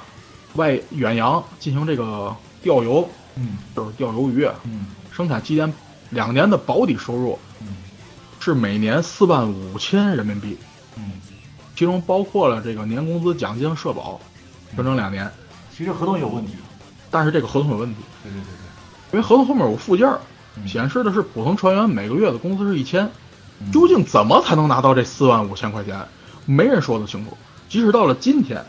外远洋进行这个钓游，嗯就是钓鱿鱼，啊嗯生产期间两年的保底收入嗯是每年四万五千人民币，嗯，其中包括了这个年工资、奖金、社保，整整两年。其实合同有问题。但是这个合同有问题，对对对因为合同后面有附件儿，嗯显示的是普通船员每个月的工资是一千，究竟怎么才能拿到这四万五千块钱？没人说得清楚。即使到了今天，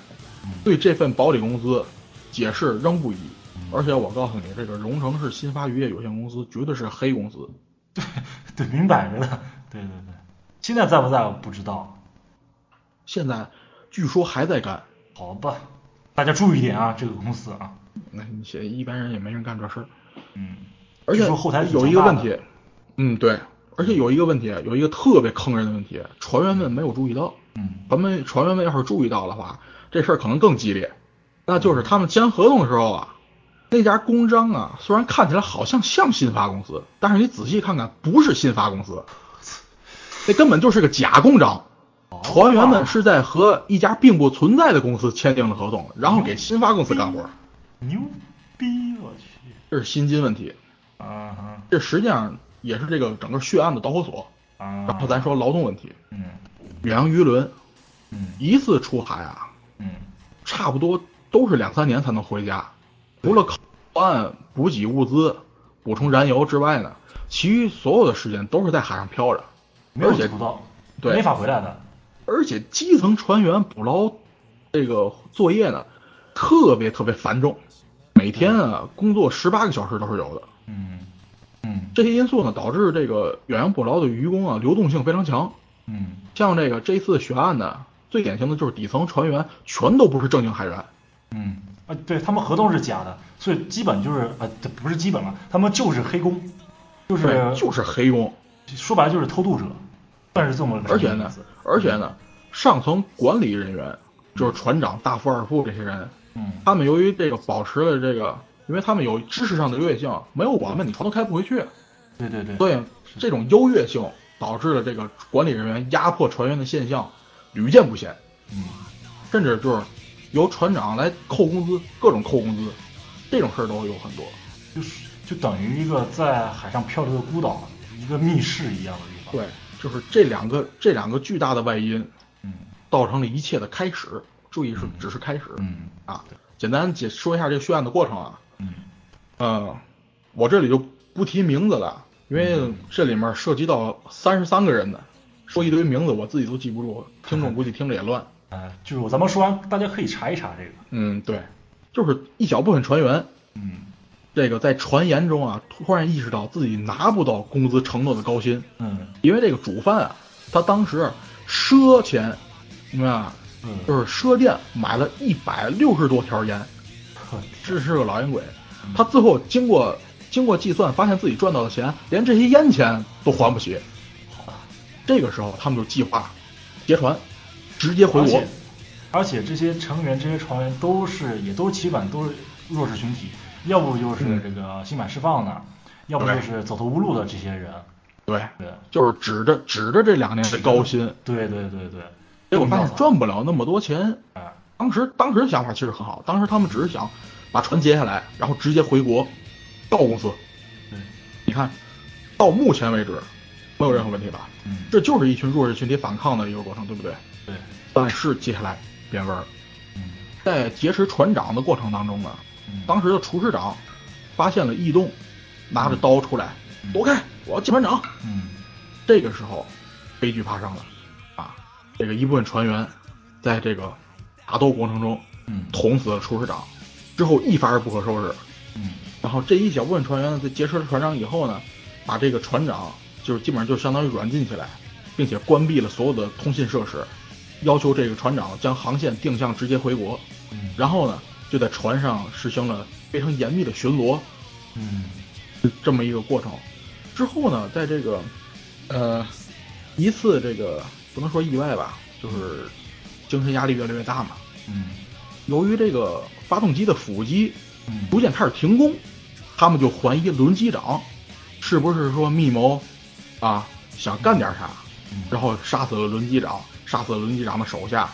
嗯对这份保底工资解释仍不一。嗯而且我告诉你，这个荣成市新发渔业有限公司绝对是黑公司。对对明摆着的。对对对，现在在不在我不知道。现在据说还在干。好吧，大家注意点啊，这个公司啊。那你写一般人也没人干这事儿。嗯，而且说后台有一个问题，嗯，对，而且有一个问题，有一个特别坑人的问题，船员们没有注意到。嗯咱们船员们要是注意到的话，这事儿可能更激烈。那就是他们签合同的时候啊，那家公章啊，虽然看起来好像像新发公司，但是你仔细看看，不是新发公司，那根本就是个假公章。船员们是在和一家并不存在的公司签订了合同，然后给新发公司干活。牛逼！我去，这是薪金问题。啊哈这实际上也是这个整个血案的导火索。啊！然后咱说劳动问题，嗯远洋渔轮嗯一次出海啊，嗯差不多都是两三年才能回家。除了靠岸补给物资、补充燃油之外呢，其余所有的时间都是在海上漂着。没有而且出道，对没法回来的。而且基层船员捕捞这个作业呢，特别特别繁重，每天啊工作十八个小时都是有的。嗯嗯这些因素呢，导致这个远洋捕捞的渔工啊流动性非常强。嗯。像这个这次悬案呢，最典型的就是底层船员全都不是正经海员。嗯。啊，对他们合同是假的，所以基本就是啊，这不是基本了，他们就是黑工，就是，就是黑工。说白了就是偷渡者，算是这么而且呢，而且呢，上层管理人员就是船长、大副、二副这些人，嗯。他们由于这个保持了这个，因为他们有知识上的优越性，没有我们你船都开不回去，对对对，所以这种优越性导致了这个管理人员压迫船员的现象屡见不鲜，嗯甚至就是由船长来扣工资，各种扣工资，这种事儿都有很多。就是就等于一个在海上漂流的孤岛，一个密室一样的地方。对，就是这两个这两个巨大的外因，嗯造成了一切的开始。注意是只是开始。嗯啊，简单解说一下这个血案的过程啊。嗯呃，我这里就不提名字了，因为这里面涉及到三十三个人的，说一堆名字我自己都记不住，听众估计听着也乱。哎，就是我咱们说完，大家可以查一查这个。嗯，对，就是一小部分船员，嗯这个在传言中啊，突然意识到自己拿不到工资承诺的高薪，嗯因为这个主犯啊，他当时赊钱，明白吧？嗯，就是赊店买了一百六十多条烟，呵这是个老烟鬼。他最后经过经过计算，发现自己赚到的钱连这些烟钱都还不起。这个时候，他们就计划劫船，直接回国而且。这些成员、这些船员都是也都基本都是弱势群体，要不就是嗯这个刑满释放的，要不就是走投无路的这些人。对，对就是指着指着这两年的高薪，对对对对，结果发现赚不了那么多钱。哎，当时当时的想法其实很好，当时他们只是想把船劫下来，然后直接回国告公司。对，你看，到目前为止没有任何问题吧？嗯，这就是一群弱势群体反抗的一个过程，对不对？对，但是接下来变味儿，嗯在劫持船长的过程当中呢，嗯，当时的厨师长发现了异动，拿着刀出来，嗯躲开，我要见船长。嗯这个时候，悲剧发生了，啊，这个一部分船员在这个打斗过程中嗯捅死了厨师长，之后一发而不可收拾。嗯然后这一小部分船员呢，在劫持了船长以后呢，把这个船长就是基本上就相当于软禁起来，并且关闭了所有的通信设施，要求这个船长将航线定向直接回国。嗯，然后呢，就在船上实行了非常严密的巡逻，嗯这么一个过程。之后呢，在这个呃一次这个不能说意外吧，就是精神压力越来越大嘛。嗯由于这个发动机的辅机嗯逐渐开始停工，他们就怀疑轮机长是不是说密谋啊，想干点啥，嗯，然后杀死了轮机长，杀死了轮机长的手下，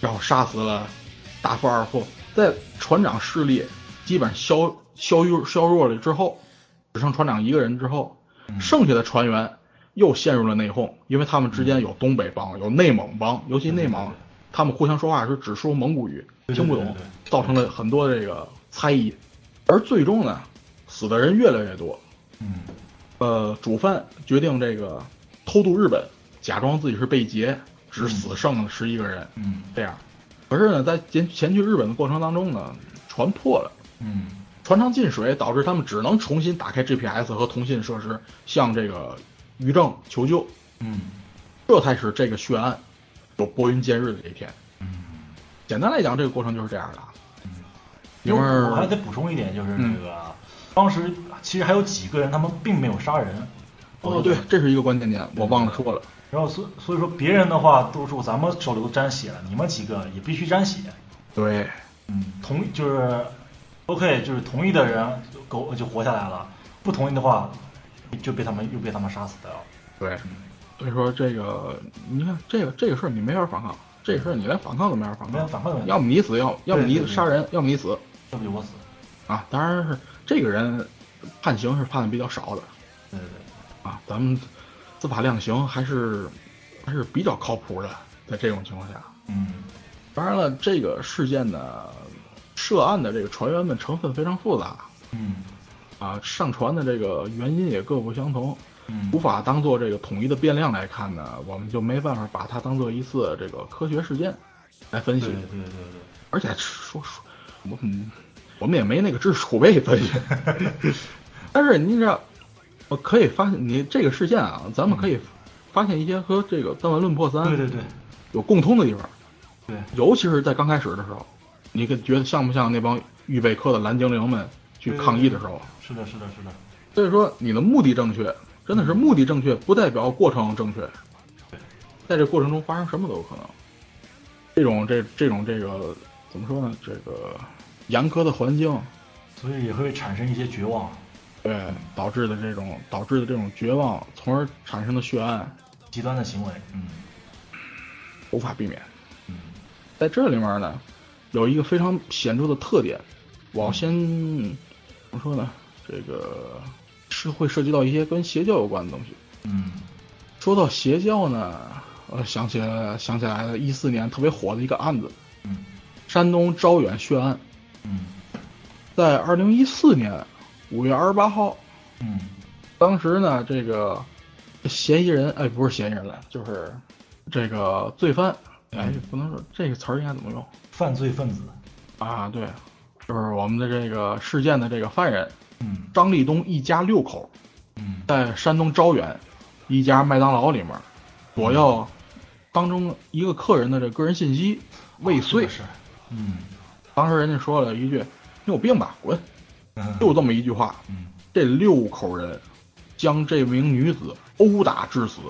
然后杀死了大副、二副，在船长势力基本消消弱削弱了之后，只剩船长一个人之后，嗯。剩下的船员又陷入了内讧，因为他们之间有东北帮，有内蒙帮，尤其内蒙他们互相说话是只说蒙古语，听不懂造成了很多这个猜疑，而最终呢，死的人越来越多。嗯呃，主犯决定这个偷渡日本，假装自己是被劫，只死剩了十一个人，嗯这样。可是呢，在前前去日本的过程当中呢，船破了，嗯船舱进水，导致他们只能重新打开 GPS 和通信设施，向这个渔政求救。嗯这才使这个血案有拨云见日的这一天。嗯简单来讲，这个过程就是这样的。嗯，里面我还得补充一点，就是嗯这个，当时其实还有几个人，他们并没有杀人。哦，对，这是一个关键点，我忘了说了。然后所所以说别人的话都说咱们手里都沾血了，你们几个也必须沾血。对，嗯，同就是 OK，就是同意的人狗就活下来了，不同意的话就被他们又被他们杀死掉了。对，所以说这个，你看这个这个事儿你没法反抗，这个事儿你连反抗都没法反抗，没有反抗要么你死，要要么你杀人，要么你死要不就我死。啊。当然是这个人判刑是判的比较少的对对对，啊，咱们司法量刑还是还是比较靠谱的，在这种情况下。嗯当然了，这个事件呢，涉案的这个船员们成分非常复杂嗯啊，上船的这个原因也各不相同，嗯无法当做这个统一的变量来看呢，我们就没办法把它当做一次这个科学事件来分析。对对对对对，而且说说，我们我们也没那个知识储备分析。但是你知道，我可以发现你这个事件啊，咱们可以发现一些和这个《弹丸论破三》对对对有共通的地方，对，尤其是在刚开始的时候，你可觉得像不像那帮预备科的蓝精灵们去抗议的时候？是的，是的，是的，所以说，你的目的正确，真的是目的正确，不代表过程正确。对，在这过程中发生什么都有可能。这种这这种这个怎么说呢？这个严苛的环境，所以也会产生一些绝望。对导致的这种导致的这种绝望，从而产生的血案，极端的行为，嗯无法避免。嗯在这里面呢，有一个非常显著的特点，我要先怎么说呢？这个是会涉及到一些跟邪教有关的东西。嗯说到邪教呢，我想起来想起来了，一四年特别火的一个案子嗯——山东招远血案，嗯在二零一四年五月二十八号，嗯。当时呢，这个嫌疑人，哎，不是嫌疑人了，就是这个罪犯，哎，不能说这个词儿应该怎么用？犯罪分子，啊？对，就是我们的这个事件的这个犯人嗯。张立东一家六口，嗯。在山东招远一家麦当劳里面，索要当中一个客人的这个人信息未遂。是，嗯。当时人家说了一句：“你有病吧，滚！”嗯就这么一句话，嗯这六口人将这名女子殴打致死，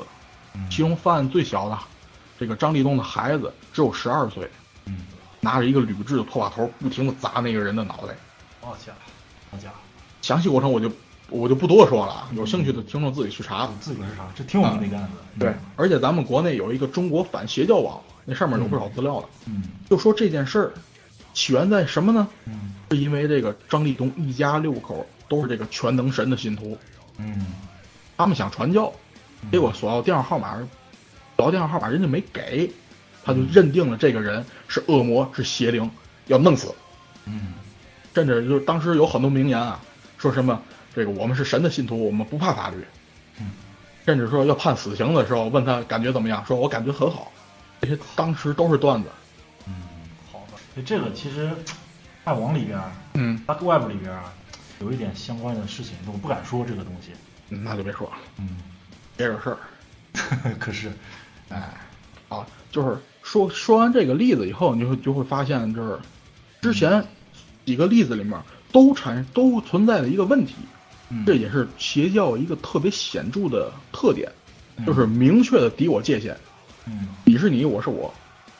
嗯其中犯案最小的这个张立东的孩子只有十二岁，嗯，拿着一个铝制的拖把头不停地砸那个人的脑袋。好家伙，好家伙，详细过程我就我就不多说了啊，有兴趣的听众自己去查。自个儿是啥？这挺有名的一个案子，对，而且咱们国内有一个中国反邪教网，那上面有不少资料的，嗯就说这件事儿起源在什么呢？嗯是因为这个张立东一家六口都是这个全能神的信徒，嗯。他们想传教，嗯。结果索要电话号码，索要电话号码人家没给，他就认定了这个人是恶魔，是邪灵，要弄死。嗯。甚至就是当时有很多名言啊，说什么这个我们是神的信徒，我们不怕法律，嗯，甚至说要判死刑的时候，问他感觉怎么样，说我感觉很好，这些当时都是段子。嗯，好的。所以这个其实爱网里边儿，嗯，它 Web 里边啊，有一点相关的事情，我不敢说这个东西。那就别说了，嗯，别惹事儿。可是，哎，啊，就是说说完这个例子以后，你会就会发现，就是之前几个例子里面都产都存在的一个问题，嗯这也是邪教一个特别显著的特点，嗯就是明确的敌我界限，嗯你是你，我是我，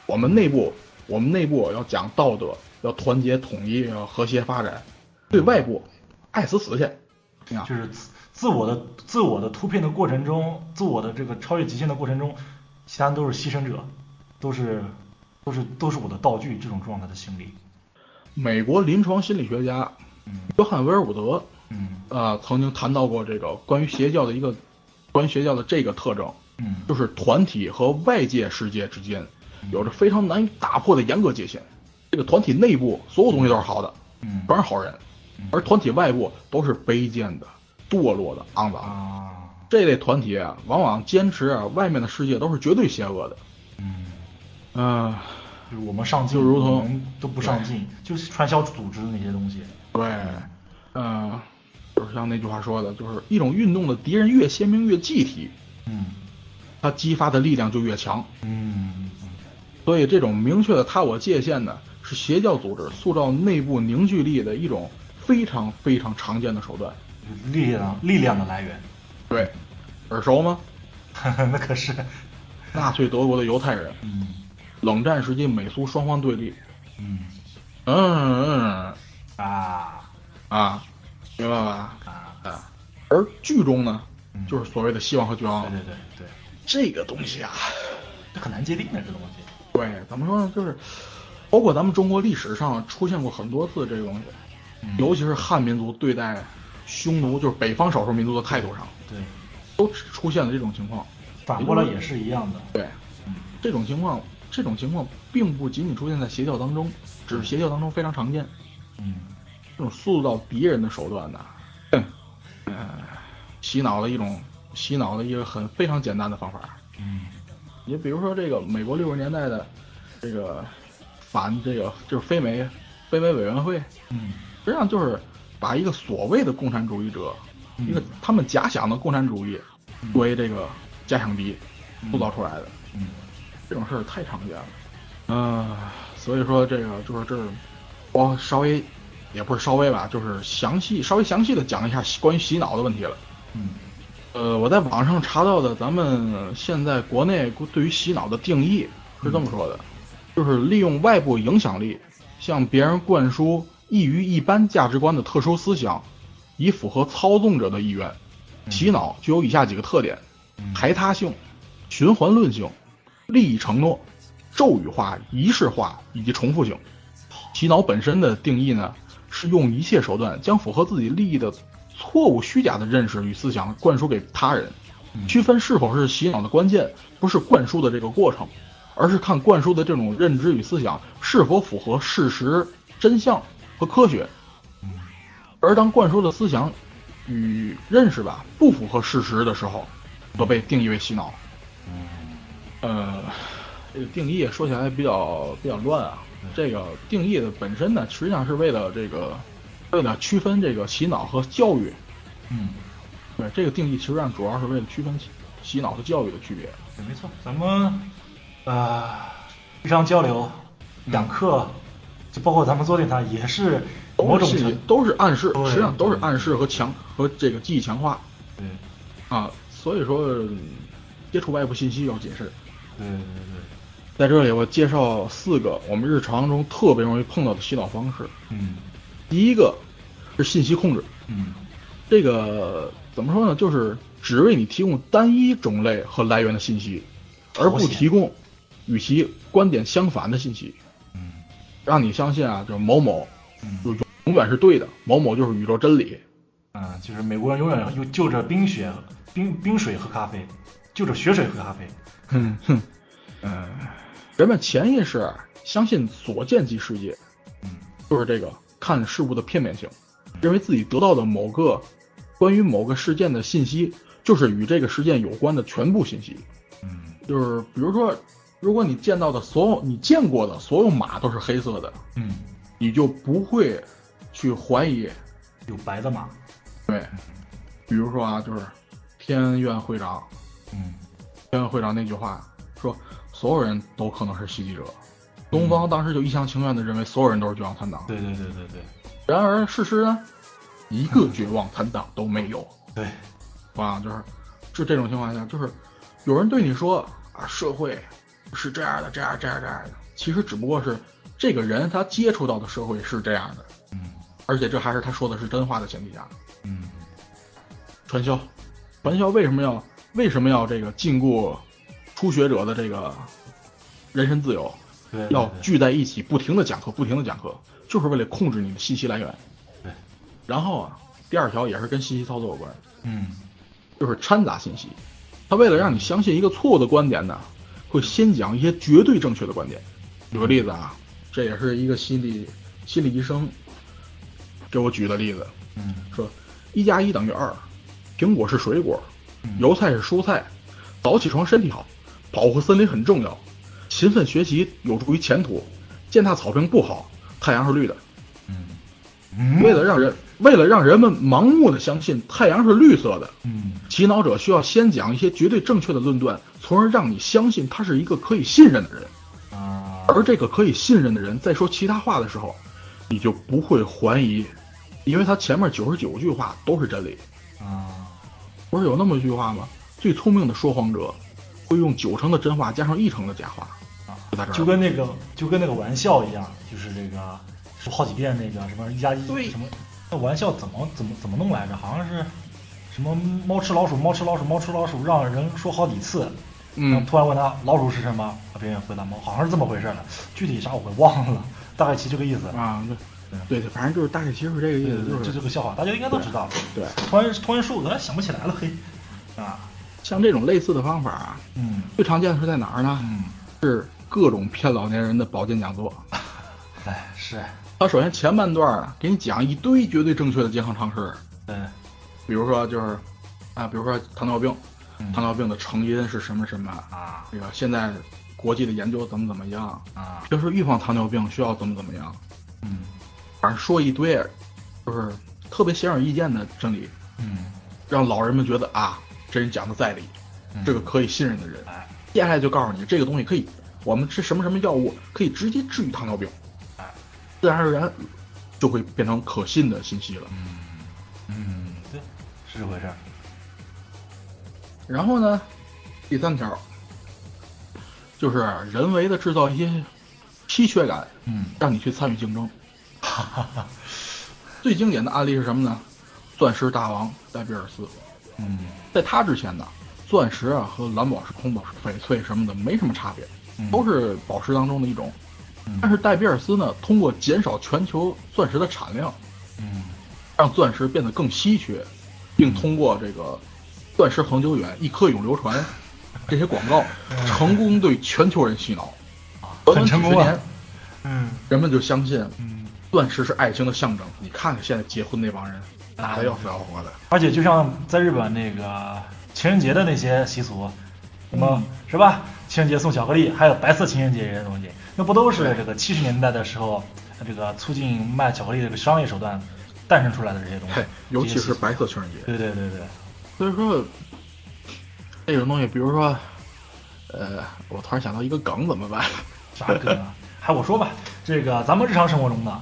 我们内部我们内部要讲道德，要团结统一，要和谐发展，对外部爱死死去，啊，就是自自我的自我的突变的过程中，自我的这个超越极限的过程中，其他人都是牺牲者，都是都是都是我的道具，这种状态的心理。美国临床心理学家嗯约翰威尔伍德嗯呃曾经谈到过这个关于邪教的一个关于邪教的这个特征，嗯就是团体和外界世界之间有着非常难以打破的严格界限。这个团体内部所有东西都是好的，嗯全是好人，而团体外部都是卑贱的、堕落的、肮脏的。啊这类团体啊，往往坚持啊，外面的世界都是绝对邪恶的。嗯，嗯、就是我们上进，就如同都不上进，就是传销组织的那些东西。对，嗯、就是像那句话说的，就是一种运动的敌人越鲜明越具体，嗯它激发的力量就越强。嗯所以，这种明确的他我界限呢，是邪教组织塑造内部凝聚力的一种非常非常常见的手段。嗯，力量力量的来源，对，耳熟吗？那可是。纳粹德国的犹太人，嗯冷战时期美苏双方对立。嗯嗯嗯啊啊，明白吧？啊，啊，而剧中呢，嗯就是所谓的希望和绝望对。对对对，这个东西啊，这很难界定的这东西。对，怎么说呢？就是包括咱们中国历史上出现过很多次这个东西，嗯尤其是汉民族对待匈奴，就是北方少数民族的态度上，对，都出现了这种情况。反过来也是一样的。对，嗯这种情况，这种情况并不仅仅出现在邪教当中，只是邪教当中非常常见。嗯这种塑造敌人的手段呢，嗯，呃，洗脑的一种洗脑的一个很非常简单的方法。嗯你比如说这个美国六十年代的这个反这个就是非美非美委员会，嗯实际上就是把一个所谓的共产主义者，嗯一个他们假想的共产主义作为这个假想敌塑造出来的。嗯这种事儿太常见了，嗯、所以说这个就是这儿，我稍微也不是稍微吧，就是详细稍微详细的讲一下关于洗脑的问题了。嗯呃，我在网上查到的，咱们现在国内对于洗脑的定义是这么说的，就是利用外部影响力向别人灌输异于一般价值观的特殊思想，以符合操纵者的意愿。洗脑具有以下几个特点：嗯排他性、循环论性、利益承诺、咒语化、仪式化以及重复性。洗脑本身的定义呢，是用一切手段将符合自己利益的错误、虚假的认识与思想灌输给他人。区分是否是洗脑的关键，不是灌输的这个过程，而是看灌输的这种认知与思想是否符合事实、真相和科学。而当灌输的思想与认识吧不符合事实的时候，则被定义为洗脑。呃，这个定义说起来比较比较乱啊。这个定义的本身呢，实际上是为了这个，为了区分这个洗脑和教育。嗯，对，这个定义实际上主要是为了区分洗洗脑和教育的区别。对，没错，咱们呃日常交流、讲课，就包括咱们做电台，也是某种都是都是暗示，实际上都是暗示和强和这个记忆强化对啊。所以说，嗯接触外部信息要谨慎。对对对，在这里，我介绍四个我们日常中特别容易碰到的洗脑方式。嗯第一个是信息控制，嗯这个怎么说呢？就是只为你提供单一种类和来源的信息，而不提供与其观点相反的信息，嗯让你相信啊，就是某某嗯就永远是对的，某某就是宇宙真理。啊，就是美国人永远就就着冰雪、冰冰水喝咖啡，就着雪水喝咖啡。哼哼，嗯，人们潜意识相信所见即世界，嗯就是这个看事物的片面性，认为自己得到的某个关于某个事件的信息，就是与这个事件有关的全部信息。嗯就是比如说，如果你见到的所有你见过的所有马都是黑色的，嗯，你就不会去怀疑。有白的马。对，比如说啊，就是天院会长，嗯天院会长那句话说，所有人都可能是袭击者。东方当时就一厢情愿的认为所有人都是绝望残党，对对对对对然而事实呢，一个绝望残党都没有。对，啊，就是就这种情况下，就是有人对你说啊，社会是这样的，这样这样这样的，其实只不过是这个人他接触到的社会是这样的，嗯而且这还是他说的是真话的前提下。嗯传销，传销为什么要为什么要这个禁锢初学者的这个人身自由？对，对要聚在一起，不停的讲课，不停的讲课，就是为了控制你的信息来源。对，然后啊，第二条也是跟信息操作有关，嗯就是掺杂信息。他为了让你相信一个错误的观点呢，会先讲一些绝对正确的观点。举个例子啊，这也是一个心理心理医生给我举的例子，嗯说一加一等于二，苹果是水果，嗯油菜是蔬菜，早起床身体好，保护森林很重要，勤奋学习有助于前途，践踏草坪不好，太阳是绿的。为了让人为了让人们盲目的相信太阳是绿色的，嗯洗脑者需要先讲一些绝对正确的论断，从而让你相信他是一个可以信任的人。啊，而这个可以信任的人在说其他话的时候，你就不会怀疑，因为他前面九十九句话都是真理。啊不是有那么一句话吗？最聪明的说谎者会用九成的真话加上一成的假话。啊就跟那个就跟那个玩笑一样，就是这个说好几遍那个什么一加一对。什么，那玩笑怎么怎么怎么弄来着？好像是什么猫吃老鼠，猫吃老鼠，猫吃老鼠，让人说好几次，嗯。突然问他老鼠是什么，啊别人回答猫，好像是这么？回事了，具体啥我给忘了，大概其这个意思。啊，对。嗯对对，反正就是大概其实是这个意思，就是。这个笑话，大家应该都知道。对，突然突然说，我还想不起来了，嘿，啊，像这种类似的方法啊，嗯。最常见的是在哪儿呢？嗯，是各种骗老年人的保健讲座。哎是，他首先前半段啊，给你讲一堆绝对正确的健康常识，对，比如说就是啊，比如说糖尿病，嗯。糖尿病的成因是什么什么，啊这个现在国际的研究怎么怎么样，啊，平时预防糖尿病需要怎么怎么样，嗯。反正说一堆，就是特别显而易见的真理，嗯，让老人们觉得啊，这人讲的在理，嗯这个可以信任的人。哎。接下来就告诉你，这个东西可以，我们吃什么什么药物可以直接治愈糖尿病，哎自然而然就会变成可信的信息了。嗯嗯，对，是这回事儿。然后呢，第三条就是人为的制造一些稀缺感，嗯，让你去参与竞争。哈哈哈，最经典的案例是什么呢？钻石大王戴比尔斯，嗯在他之前呢，钻石啊和蓝宝石、红宝石、翡翠什么的没什么差别，嗯都是宝石当中的一种。嗯但是戴比尔斯呢，通过减少全球钻石的产量，嗯。让钻石变得更稀缺，并通过这个“钻石恒久远，一颗永流传 ”这些广告，成功对全球人洗脑。很成功啊。短短几十年，嗯。人们就相信嗯，钻石是爱情的象征。你看看现在结婚那帮人，打的要死要活的。而且就像在日本那个情人节的那些习俗，什么、嗯是吧？情人节送巧克力，还有白色情人节这些东西，那不都是这个七十年代的时候，这个促进卖巧克力这个商业手段诞生出来的这些东西嘿，，尤其是白色情人节。对对对对，所以说，这种东西，比如说，呃，我突然想到一个梗，怎么办？啥梗啊？还我说吧，这个咱们日常生活中的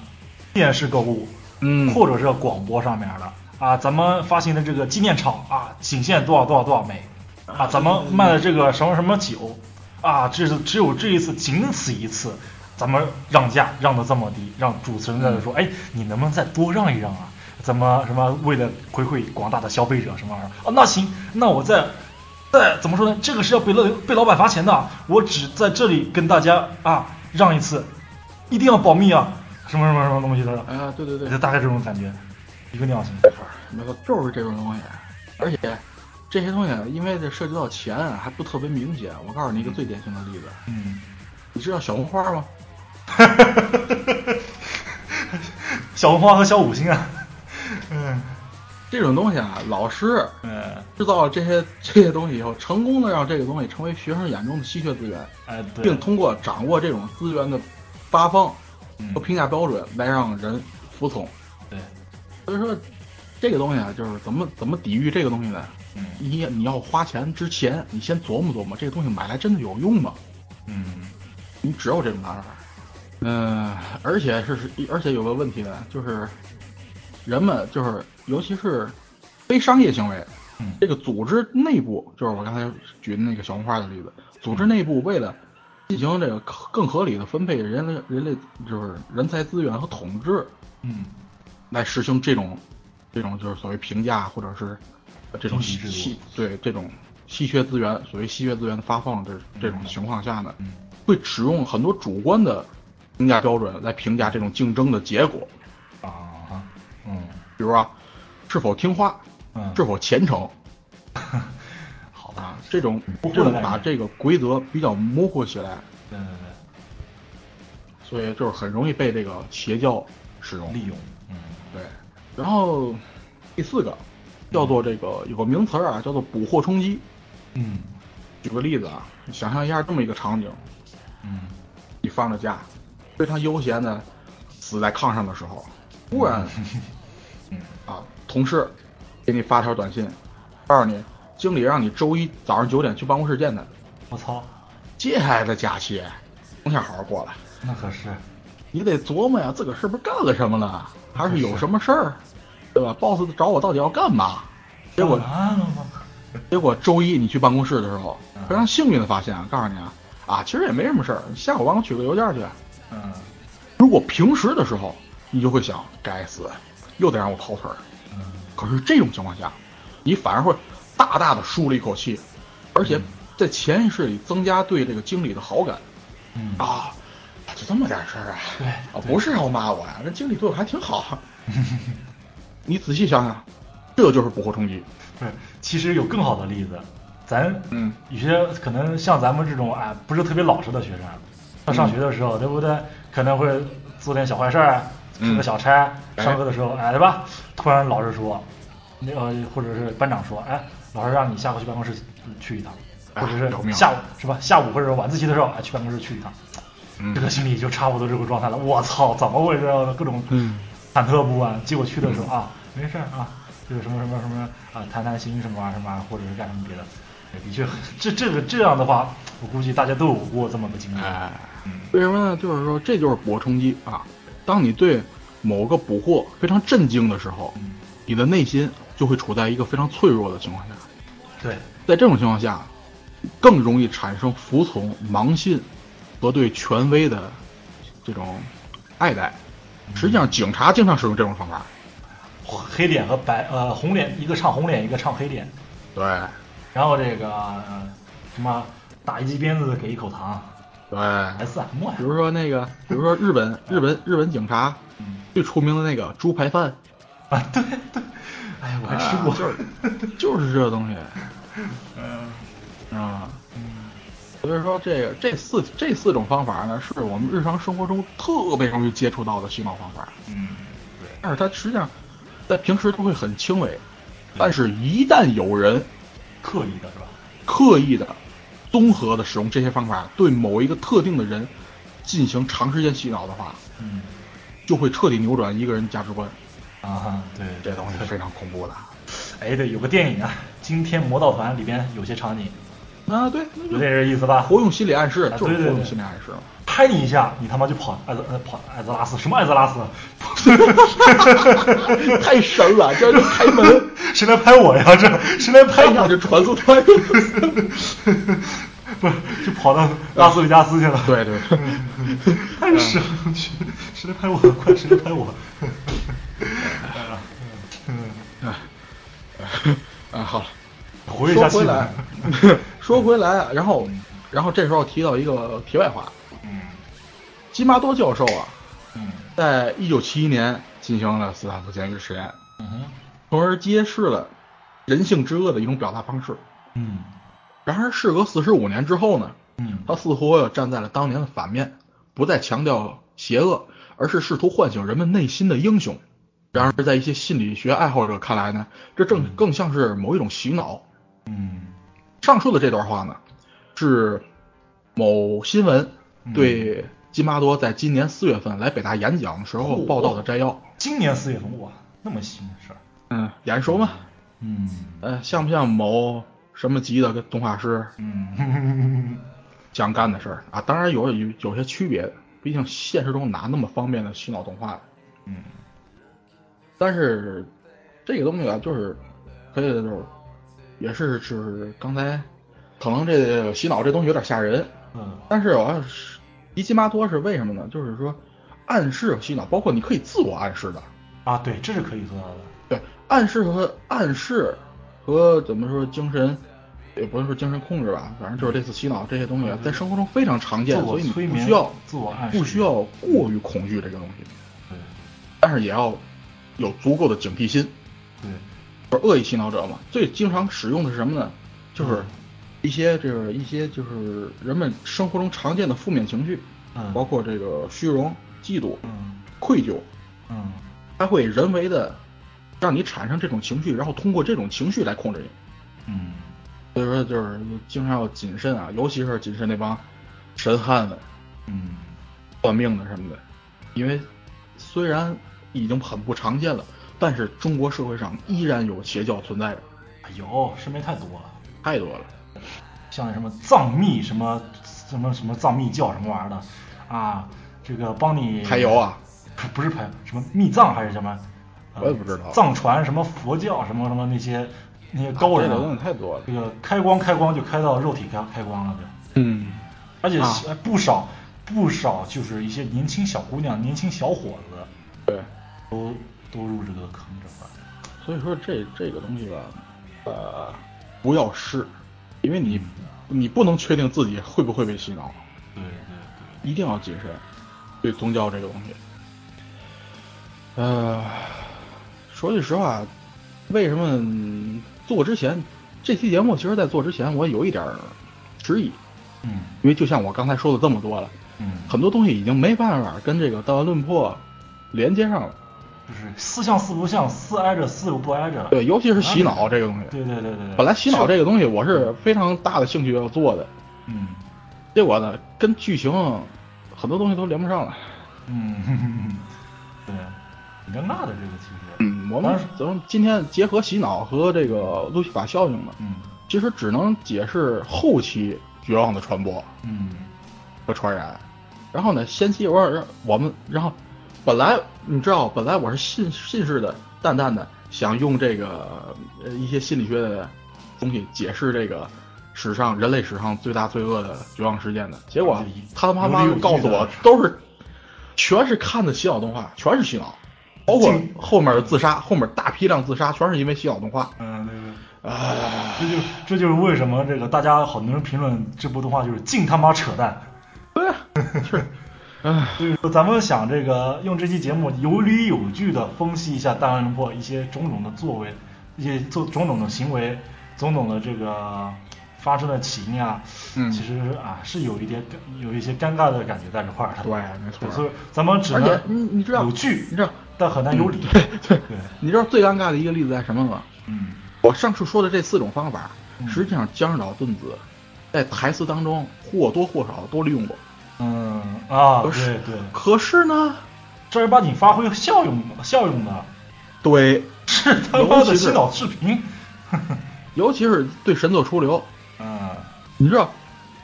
电视购物，嗯或者是广播上面的啊，咱们发行的这个纪念钞啊，仅限多少多少多少枚啊，咱们卖的这个什么什么酒啊，这是只有这一次，仅此一次，咱们让价让的这么低，让主持人在这说，哎，你能不能再多让一让啊？怎么什么为了回馈广大的消费者什么玩意儿啊？那行，那我再再怎么说呢？这个是要被老被老板罚钱的，我只在这里跟大家啊让一次，一定要保密啊，什么什么什么东西的，啊，对对对，就大概这种感觉，一个尿性。没错，没错，就是这种东西。而且这些东西，因为这涉及到钱，啊还不特别明显。我告诉你一个最典型的例子，嗯，你知道小红花吗？小红花和小五星啊，嗯这种东西啊，老师嗯，制造了这些这些东西以后，成功的让这个东西成为学生眼中的稀缺资源，哎对，并通过掌握这种资源的发放嗯和评价标准来让人服从。对，所以说，这个东西啊，就是怎么怎么抵御这个东西呢？嗯你你要花钱之前，你先琢磨琢磨，这个东西买来真的有用吗？嗯你只有这种办法。嗯、而且是是，而且有个问题呢，就是人们就是尤其是非商业行为，嗯这个组织内部，就是我刚才举的那个小红花的例子，组织内部为了进行这个更合理的分配人类人类就是人才资源和统治，嗯来实行这种这种就是所谓评价或者是这种稀对这种稀缺资源，所谓稀缺资源的发放这这种情况下呢，嗯会使用很多主观的评价标准来评价这种竞争的结果，啊嗯。比如啊，是否听话，嗯，是否虔诚 好的，啊，这种模糊这种的概念把这个规则比较模糊起来，对对对所以就是很容易被这个邪教使用，。利用，嗯。对，然后第四个叫做这个有个名词儿啊，叫做捕获冲击。嗯举个例子啊，想象一下这么一个场景，嗯你放着假，非常悠闲的死在炕上的时候，突然嗯啊，同事给你发条短信，告诉你经理让你周一早上九点去办公室见他。我操，接下来的假期，从天好好过来，那可是，你得琢磨呀，自个儿是不是干了什么了，还是有什么事儿，对吧？boss 找我到底要干嘛？结果？结果周一你去办公室的时候嗯，非常幸运的发现啊，告诉你啊，啊，其实也没什么事儿，下午帮我取个邮件去。嗯如果平时的时候，你就会想，该死，又得让我跑腿儿。嗯可是这种情况下，你反而会大大的舒了一口气，而且在潜意识里增加对这个经理的好感嗯啊，就这么点事儿啊，对啊，不是要骂我呀，那经理对我还挺好。你仔细想想，这就是捕获冲击。不是，其实有更好的例子，咱嗯有些可能像咱们这种哎不是特别老实的学生，他上学的时候，对不对？可能会做点小坏事儿，出个小差。哎上课的时候，哎，对吧？突然老师说，那个或者是班长说，哎，老师让你下课去办公室去一趟，哎或者是下午是吧？下午或者是晚自习的时候，哎，去办公室去一趟。嗯这个心里就差不多这个状态了。我操，怎么回事啊？各种嗯忐忑不安。结果去的时候啊，没事儿啊，就是什么什么什么啊，谈谈心什么啊什么啊，或者是干什么别的。哎的确，这这个这样的话，我估计大家都有过这么个经历。哎，嗯为什么呢？就是说，这就是捕获冲击啊！当你对某个捕获非常震惊的时候，嗯，你的内心就会处在一个非常脆弱的情况下。对，在这种情况下，更容易产生服从、盲信和对权威的这种爱戴。实际上，警察经常使用这种方法。黑脸和白呃红脸，一个唱红脸，一个唱黑脸。对然后这个、呃、什么打一记鞭子给一口糖对，，S M 呀比。如说那个，比如说日本 日本日本警察嗯最出名的那个猪排饭，啊，对对，哎呀，我还吃过。啊就是就是这东西 嗯啊。所以说，这个这四这四种方法呢，是我们日常生活中特别容易接触到的洗脑方法。嗯，对，但是它实际上在平时都会很轻微，但是一旦有人刻意的是吧？刻意的、综合的使用这些方法，对某一个特定的人进行长时间洗脑的话，嗯就会彻底扭转一个人价值观。啊，对，这东西是 非常恐怖的。哎，对，有个电影啊，《惊天魔盗团》里边有些场景，啊，对，有点这意思吧？活用心理暗示，啊就是活用心理暗示。拍你一下，你他妈就跑艾泽呃跑艾泽拉斯什么艾泽拉斯？太神了，这就开门，谁来拍我呀？这谁来拍我？拍下就传送带。不是，就跑到拉斯维加斯去了。对对对，太神了！去，谁来拍我？快，谁来拍我？嗯，啊，好了，活跃一下气氛说回来。，然后，然后这时候提到一个题外话，嗯基马多教授啊，嗯在一九七一年进行了斯坦福监狱实验，嗯哼从而揭示了人性之恶的一种表达方式。嗯然而，事隔四十五年之后呢，嗯他似乎又站在了当年的反面，不再强调邪恶，而是试图唤醒人们内心的英雄。然而，在一些心理学爱好者看来呢，这正更像是某一种洗脑。嗯上述的这段话呢，是某新闻对金巴多在今年四月份来北大演讲的时候报道的摘要。今年四月份，哇，那么新的事儿。嗯，眼熟吗？嗯呃，像不像某什么级的个动画师嗯想干的事儿啊？当然有有有些区别，毕竟现实中哪那么方便的洗脑动画？嗯但是这个东西啊，就是可以就是也是是刚才可能这个洗脑这东西有点吓人，嗯但是我要是迪基马多是为什么呢？就是说暗示洗脑，包括你可以自我暗示的，啊，对，这是可以做到的。对，暗示和暗示和怎么说精神。也不能说精神控制吧，反正就是类似洗脑这些东西啊，在生活中非常常见，所以你不需要自我暗示不需要过于恐惧这个东西，对但是也要有足够的警惕心。对，就是恶意洗脑者嘛，最经常使用的是什么呢？就是一些这个一些就是人们生活中常见的负面情绪，嗯，包括这个虚荣、嫉妒、嗯愧疚，嗯它会人为的让你产生这种情绪，然后通过这种情绪来控制你。嗯所以说，就是经常要谨慎啊，尤其是谨慎那帮神汉们、嗯算命的什么的，因为虽然已经很不常见了，但是中国社会上依然有邪教存在着，哎呦，身边太多了。太多了。像什么藏密什么什么什么藏密教什么玩意儿的。啊，这个帮你还有啊，不不是排什么密藏还是什么，呃我也不知道。藏传什么佛教什么什么那些那些高人、这个东西太多了。这。个开光开光就开到肉体开开光了，这嗯，而且啊。不少、不少就是一些年轻小姑娘、年轻小伙子。对。都都入这个坑这块儿。所以说这这个东西吧，呃，不要试，因为你你不能确定自己会不会被洗脑，对对对一定要谨慎对宗教这个东西。呃，说句实话，为什么做之前这期节目，其实在做之前我有一点儿迟疑，嗯因为就像我刚才说的这么多了，嗯，很多东西已经没办法跟这个道德论破连接上了。就是四像四不像，四挨着四又不挨着。对，尤其是洗脑这个东西。对对对对对。本来洗脑这个东西我是非常大的兴趣要做的，嗯结果呢，跟剧情很多东西都连不上了。嗯，对，挺尴尬的这个其实。嗯，我们当时咱们今天结合洗脑和这个路西法效应呢，嗯其实只能解释后期绝望的传播嗯和传染。然后呢，先期我让我们，然后本来你知道，本来我是信信誓的淡淡的想用这个呃一些心理学的东西解释这个史上人类史上最大罪恶的绝望事件的，结果他他妈妈的告诉我都是全是看的洗脑动画，全是洗脑，包括后面的自杀，后面大批量自杀全是因为洗脑动画。嗯，对对。啊，这就这就是为什么这个大家很多人评论这部动画就是净他妈扯淡。对啊，是，唉，所以说咱们想这个用这期节目有理有据的分析一下大乱破一些种种的作为，一些做种种的行为，种种的这个发生的起因啊，嗯其实啊是有一点有一些尴尬的感觉在这块儿的。对，没错，。所以咱们只而且能你你知道有据，你知道，但很难有理。对对，对，你知道最尴尬的一个例子在什么吗？嗯我上次说的这四种方法，嗯实际上江之岛盾子在台词当中或多或少都利用过。嗯啊，对可是对，可是呢，正儿八经发挥效用效用的，对，是他妈的洗脑视频。尤其是对神作出流，嗯，你知道，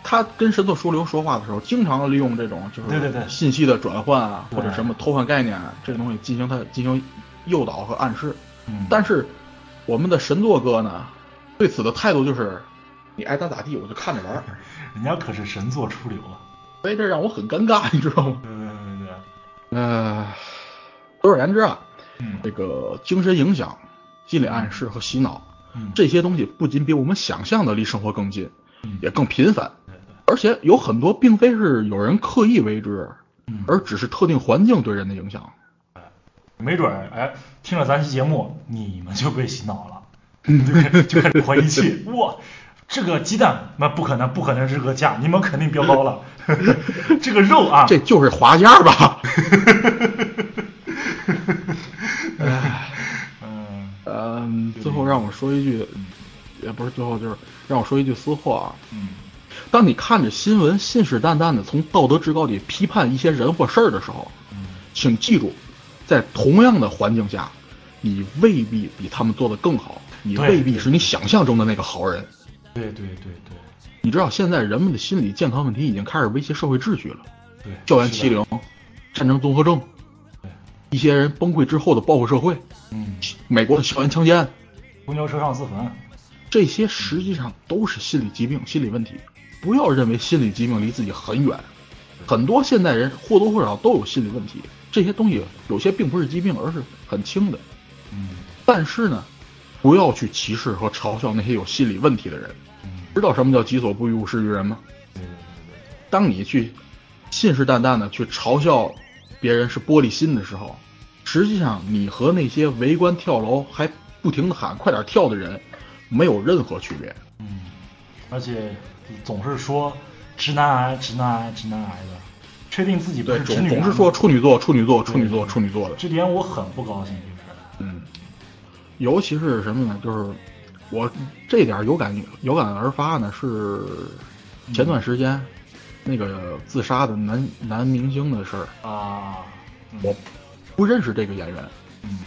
他跟神作出流说话的时候，经常利用这种就是对对对。信息的转换啊，对。或者什么偷换概念啊这个东西进行他进行诱导和暗示。嗯。但是我们的神作哥呢，对此的态度就是，你爱咋咋地，我就看着玩儿。人家可是神作出流啊。所以这让我很尴尬，你知道吗？对对对对，呃，总而言之啊，嗯。这个精神影响、心理暗示和洗脑嗯。这些东西，不仅比我们想象的离生活更近，嗯。也更频繁，而且有很多并非是有人刻意为之，嗯。而只是特定环境对人的影响。没准儿哎，听了咱期节目，你们就被洗脑了，对，就开始怀疑气，哇，这个鸡蛋那不可能，不可能是这个价，你们肯定标高了，这个肉啊，这就是滑价吧？哎，嗯嗯，最后让我说一句，也不是最后，就是让我说一句私话啊。嗯当你看着新闻信誓旦旦的从道德制高点批判一些人或事儿的时候，嗯请记住，在同样的环境下，你未必比他们做的更好，你未必是你想象中的那个好人。对对对对。你知道，现在人们的心理健康问题已经开始威胁社会秩序了，对，校园欺凌、战争综合症，对，一些人崩溃之后的报复社会，嗯，美国的校园强奸，公交车上自焚，这些实际上都是心理疾病、心理问题。不要认为心理疾病离自己很远，很多现代人或多或少都有心理问题。这些东西有些并不是疾病，而是很轻的。嗯。但是呢，不要去歧视和嘲笑那些有心理问题的人。嗯，知道什么叫己所不欲，勿施于人吗？对对对当你去信誓旦旦的去嘲笑别人是玻璃心的时候，实际上你和那些围观跳楼还不停的喊快点跳的人没有任何区别。嗯，而且总是说直男癌、直男癌、直男癌的，确定自己不对，是直女总总是说处女座、处女座、处女座、处女座的。这点我很不高兴，尤其是什么呢？就是我这点有感有感而发呢，是前段时间那个自杀的男男明星的事儿。啊，嗯我不认识这个演员，嗯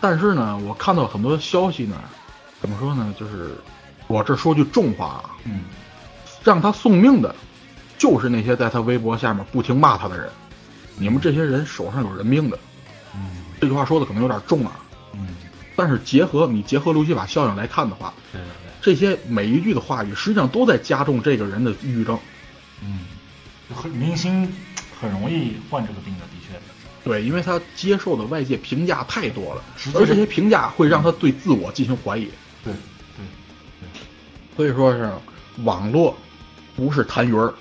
但是呢，我看到很多消息呢，怎么说呢？就是我这说句重话啊，嗯让他送命的，就是那些在他微博下面不停骂他的人。你们这些人手上有人命的，嗯这句话说的可能有点重啊，嗯，但是结合你结合路西法效应来看的话，对对对，这些每一句的话语实际上都在加重这个人的抑郁症。嗯，很明星很容易患这个病的，的确，对，因为他接受的外界评价太多了而这些评价会让他对自我进行怀疑。对对对，所以说是网络不是痰盂儿，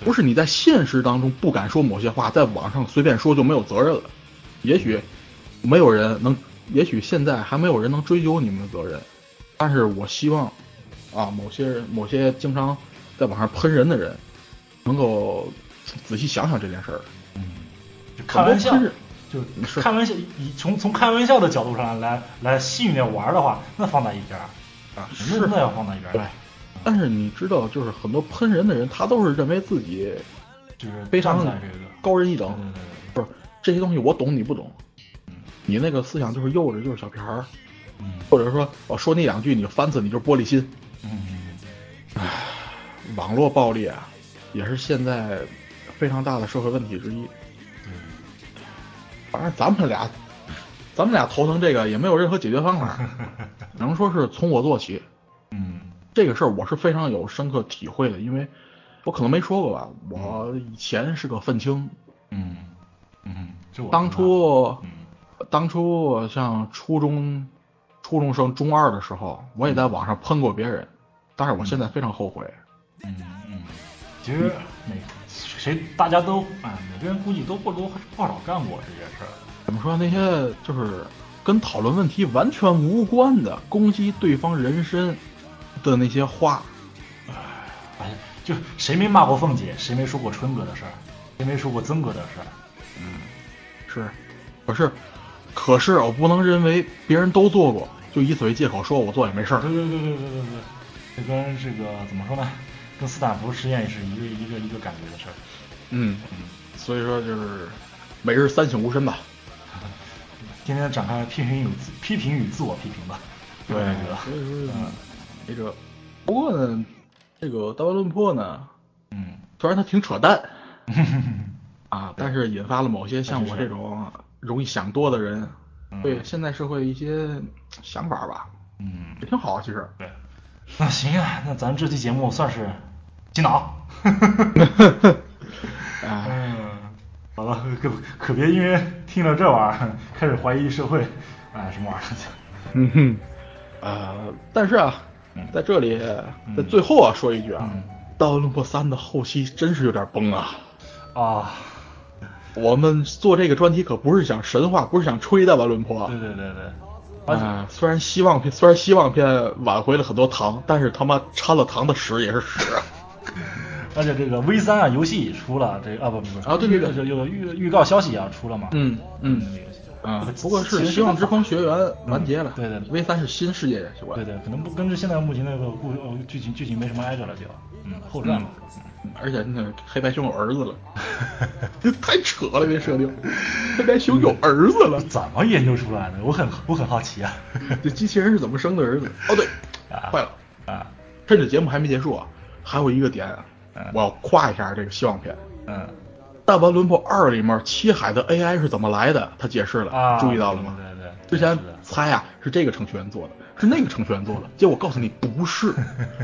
不是你在现实当中不敢说某些话，在网上随便说就没有责任了。也许没有人能，也许现在还没有人能追究你们的责任，但是我希望啊，某些人、某些经常在网上喷人的人，能够仔细想想这件事儿。嗯，就开玩笑就是。开玩笑，以从从开玩笑的角度上来来戏谑玩的话，那放在一边儿。啊，是那那要放在一边儿。对，但是你知道，就是很多喷人的人，他都是认为自己就是非常高人一等，不是这些东西我懂你不懂。嗯，你那个思想就是幼稚，就是小屁孩儿，嗯或者说我说你两句你就翻死，你就是玻璃心。嗯唉网络暴力啊，也是现在非常大的社会问题之一。嗯，反正咱们俩，咱们俩头疼这个也没有任何解决方法，能说是从我做起。嗯这个事儿我是非常有深刻体会的，因为我可能没说过吧，我以前是个愤青，嗯嗯，就我当初嗯当初像初中初中生中二的时候，我也在网上喷过别人，但是我现在非常后悔。嗯嗯，其实每谁大家都啊，每个人估计都或多或少干过这件事儿。怎么说那些就是跟讨论问题完全无关的攻击对方人身的那些话，哎，就谁没骂过凤姐，谁没说过春哥的事儿，谁没说过曾哥的事儿？嗯是，可是可是我不能认为别人都做过，就以此为借口说我做也没事儿。对对对对对对对，这跟这个怎么说呢？跟斯坦福实验也是一个一个一个感觉的事儿。嗯，嗯，所以说就是每日三省吾身吧。天天展开批评与批评与自我批评吧。对这个，所以说嗯这个，不过呢，这个大湾论破呢，嗯虽然它挺扯淡啊，但是引发了某些像我这种容易想多的人嗯对现代社会的一些想法吧，嗯，也挺好。其实，对。那行啊，那咱这期节目算是洗脑。哎，嗯，好了，可可别因为听了这玩意儿开始怀疑社会，哎，什么玩意儿？嗯哼，呃，但是啊嗯，在这里在最后啊说一句啊，嗯《大论破三》的后期真是有点崩啊。啊，我们做这个专题可不是想神话，不是想吹大湾论破啊。对对对对，啊，虽然希望片虽然希望片挽回了很多糖，但是他妈掺了糖的屎也是屎啊！而且这个 V 三啊游戏也出了，这个啊不不不啊对对对这有预预告消息啊出了嘛？嗯嗯啊，不过是希望之个风学员完结了。对对对 v 三是新世界。对对，可能不跟着现在目前那个故呃剧情剧情没什么挨着了就，嗯后传了。嗯，而且那个黑白熊有儿子了，这太扯了，这设定。黑白熊有儿子了，怎么研究出来的？我很我很好奇啊。这机器人是怎么生的儿子？哦对，啊坏了，啊，趁着节目还没结束啊，还有一个点啊，我要夸一下这个希望片。嗯《大湾轮破二》里面七海的 AI 是怎么来的？他解释了，啊，注意到了吗？对对对，之前猜啊是这个程序员做的，是那个程序员做的，结果告诉你不是，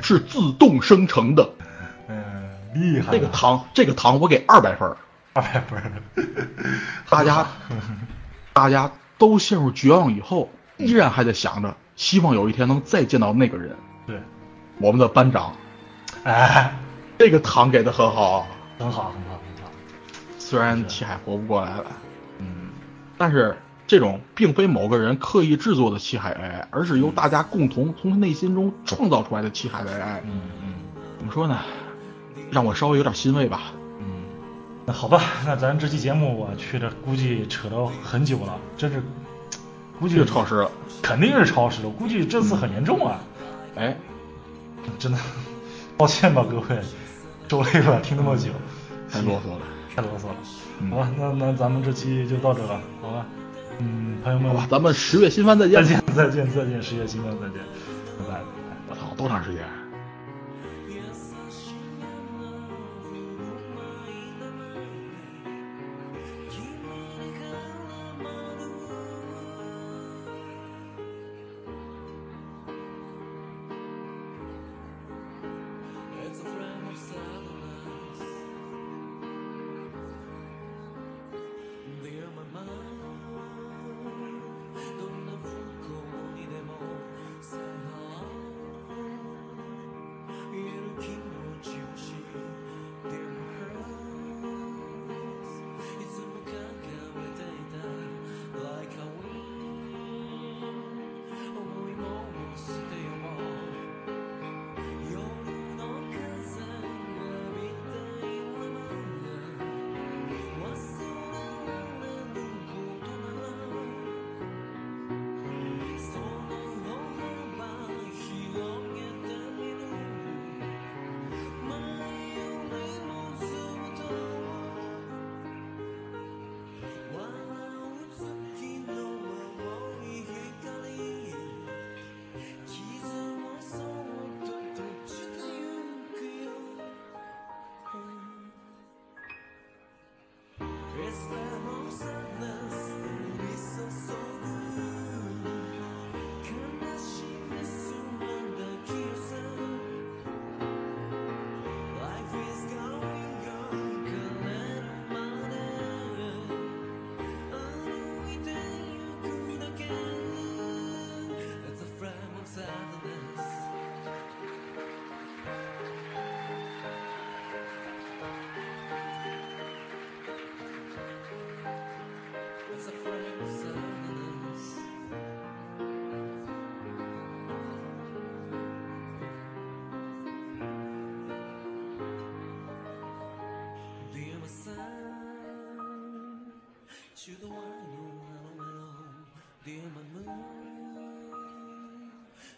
是自动生成的。嗯厉害，这个糖，这个糖我给二百分儿。二百分儿，大家，大家都陷入绝望以后，依然还在想着，希望有一天能再见到那个人，对，我们的班长。哎，这个糖给的很好，很好很好很好，虽然是七海活不过来了，嗯但是这种并非某个人刻意制作的七海 AI，而是由大家共同从内心中创造出来的七海 AI。嗯嗯怎么说呢？让我稍微有点欣慰吧。嗯，那好吧，那咱这期节目我去的估计扯到很久了，真是估计这个超时了，肯定是超时了，估计这次很严重啊，哎，真的，抱歉吧各位，受累了，听那么久，太啰嗦了。太啰嗦了。嗯好吧，那那咱们这期就到这了，好吧？嗯，朋友们，好吧，咱们十月新番再见。再见再见再见，十月新番再见，拜拜。我操，多长时间？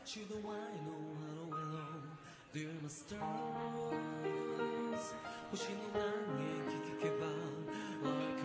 to the wine, wanna know Dear Mr. Rose, 혹시 너 나에게 Stars.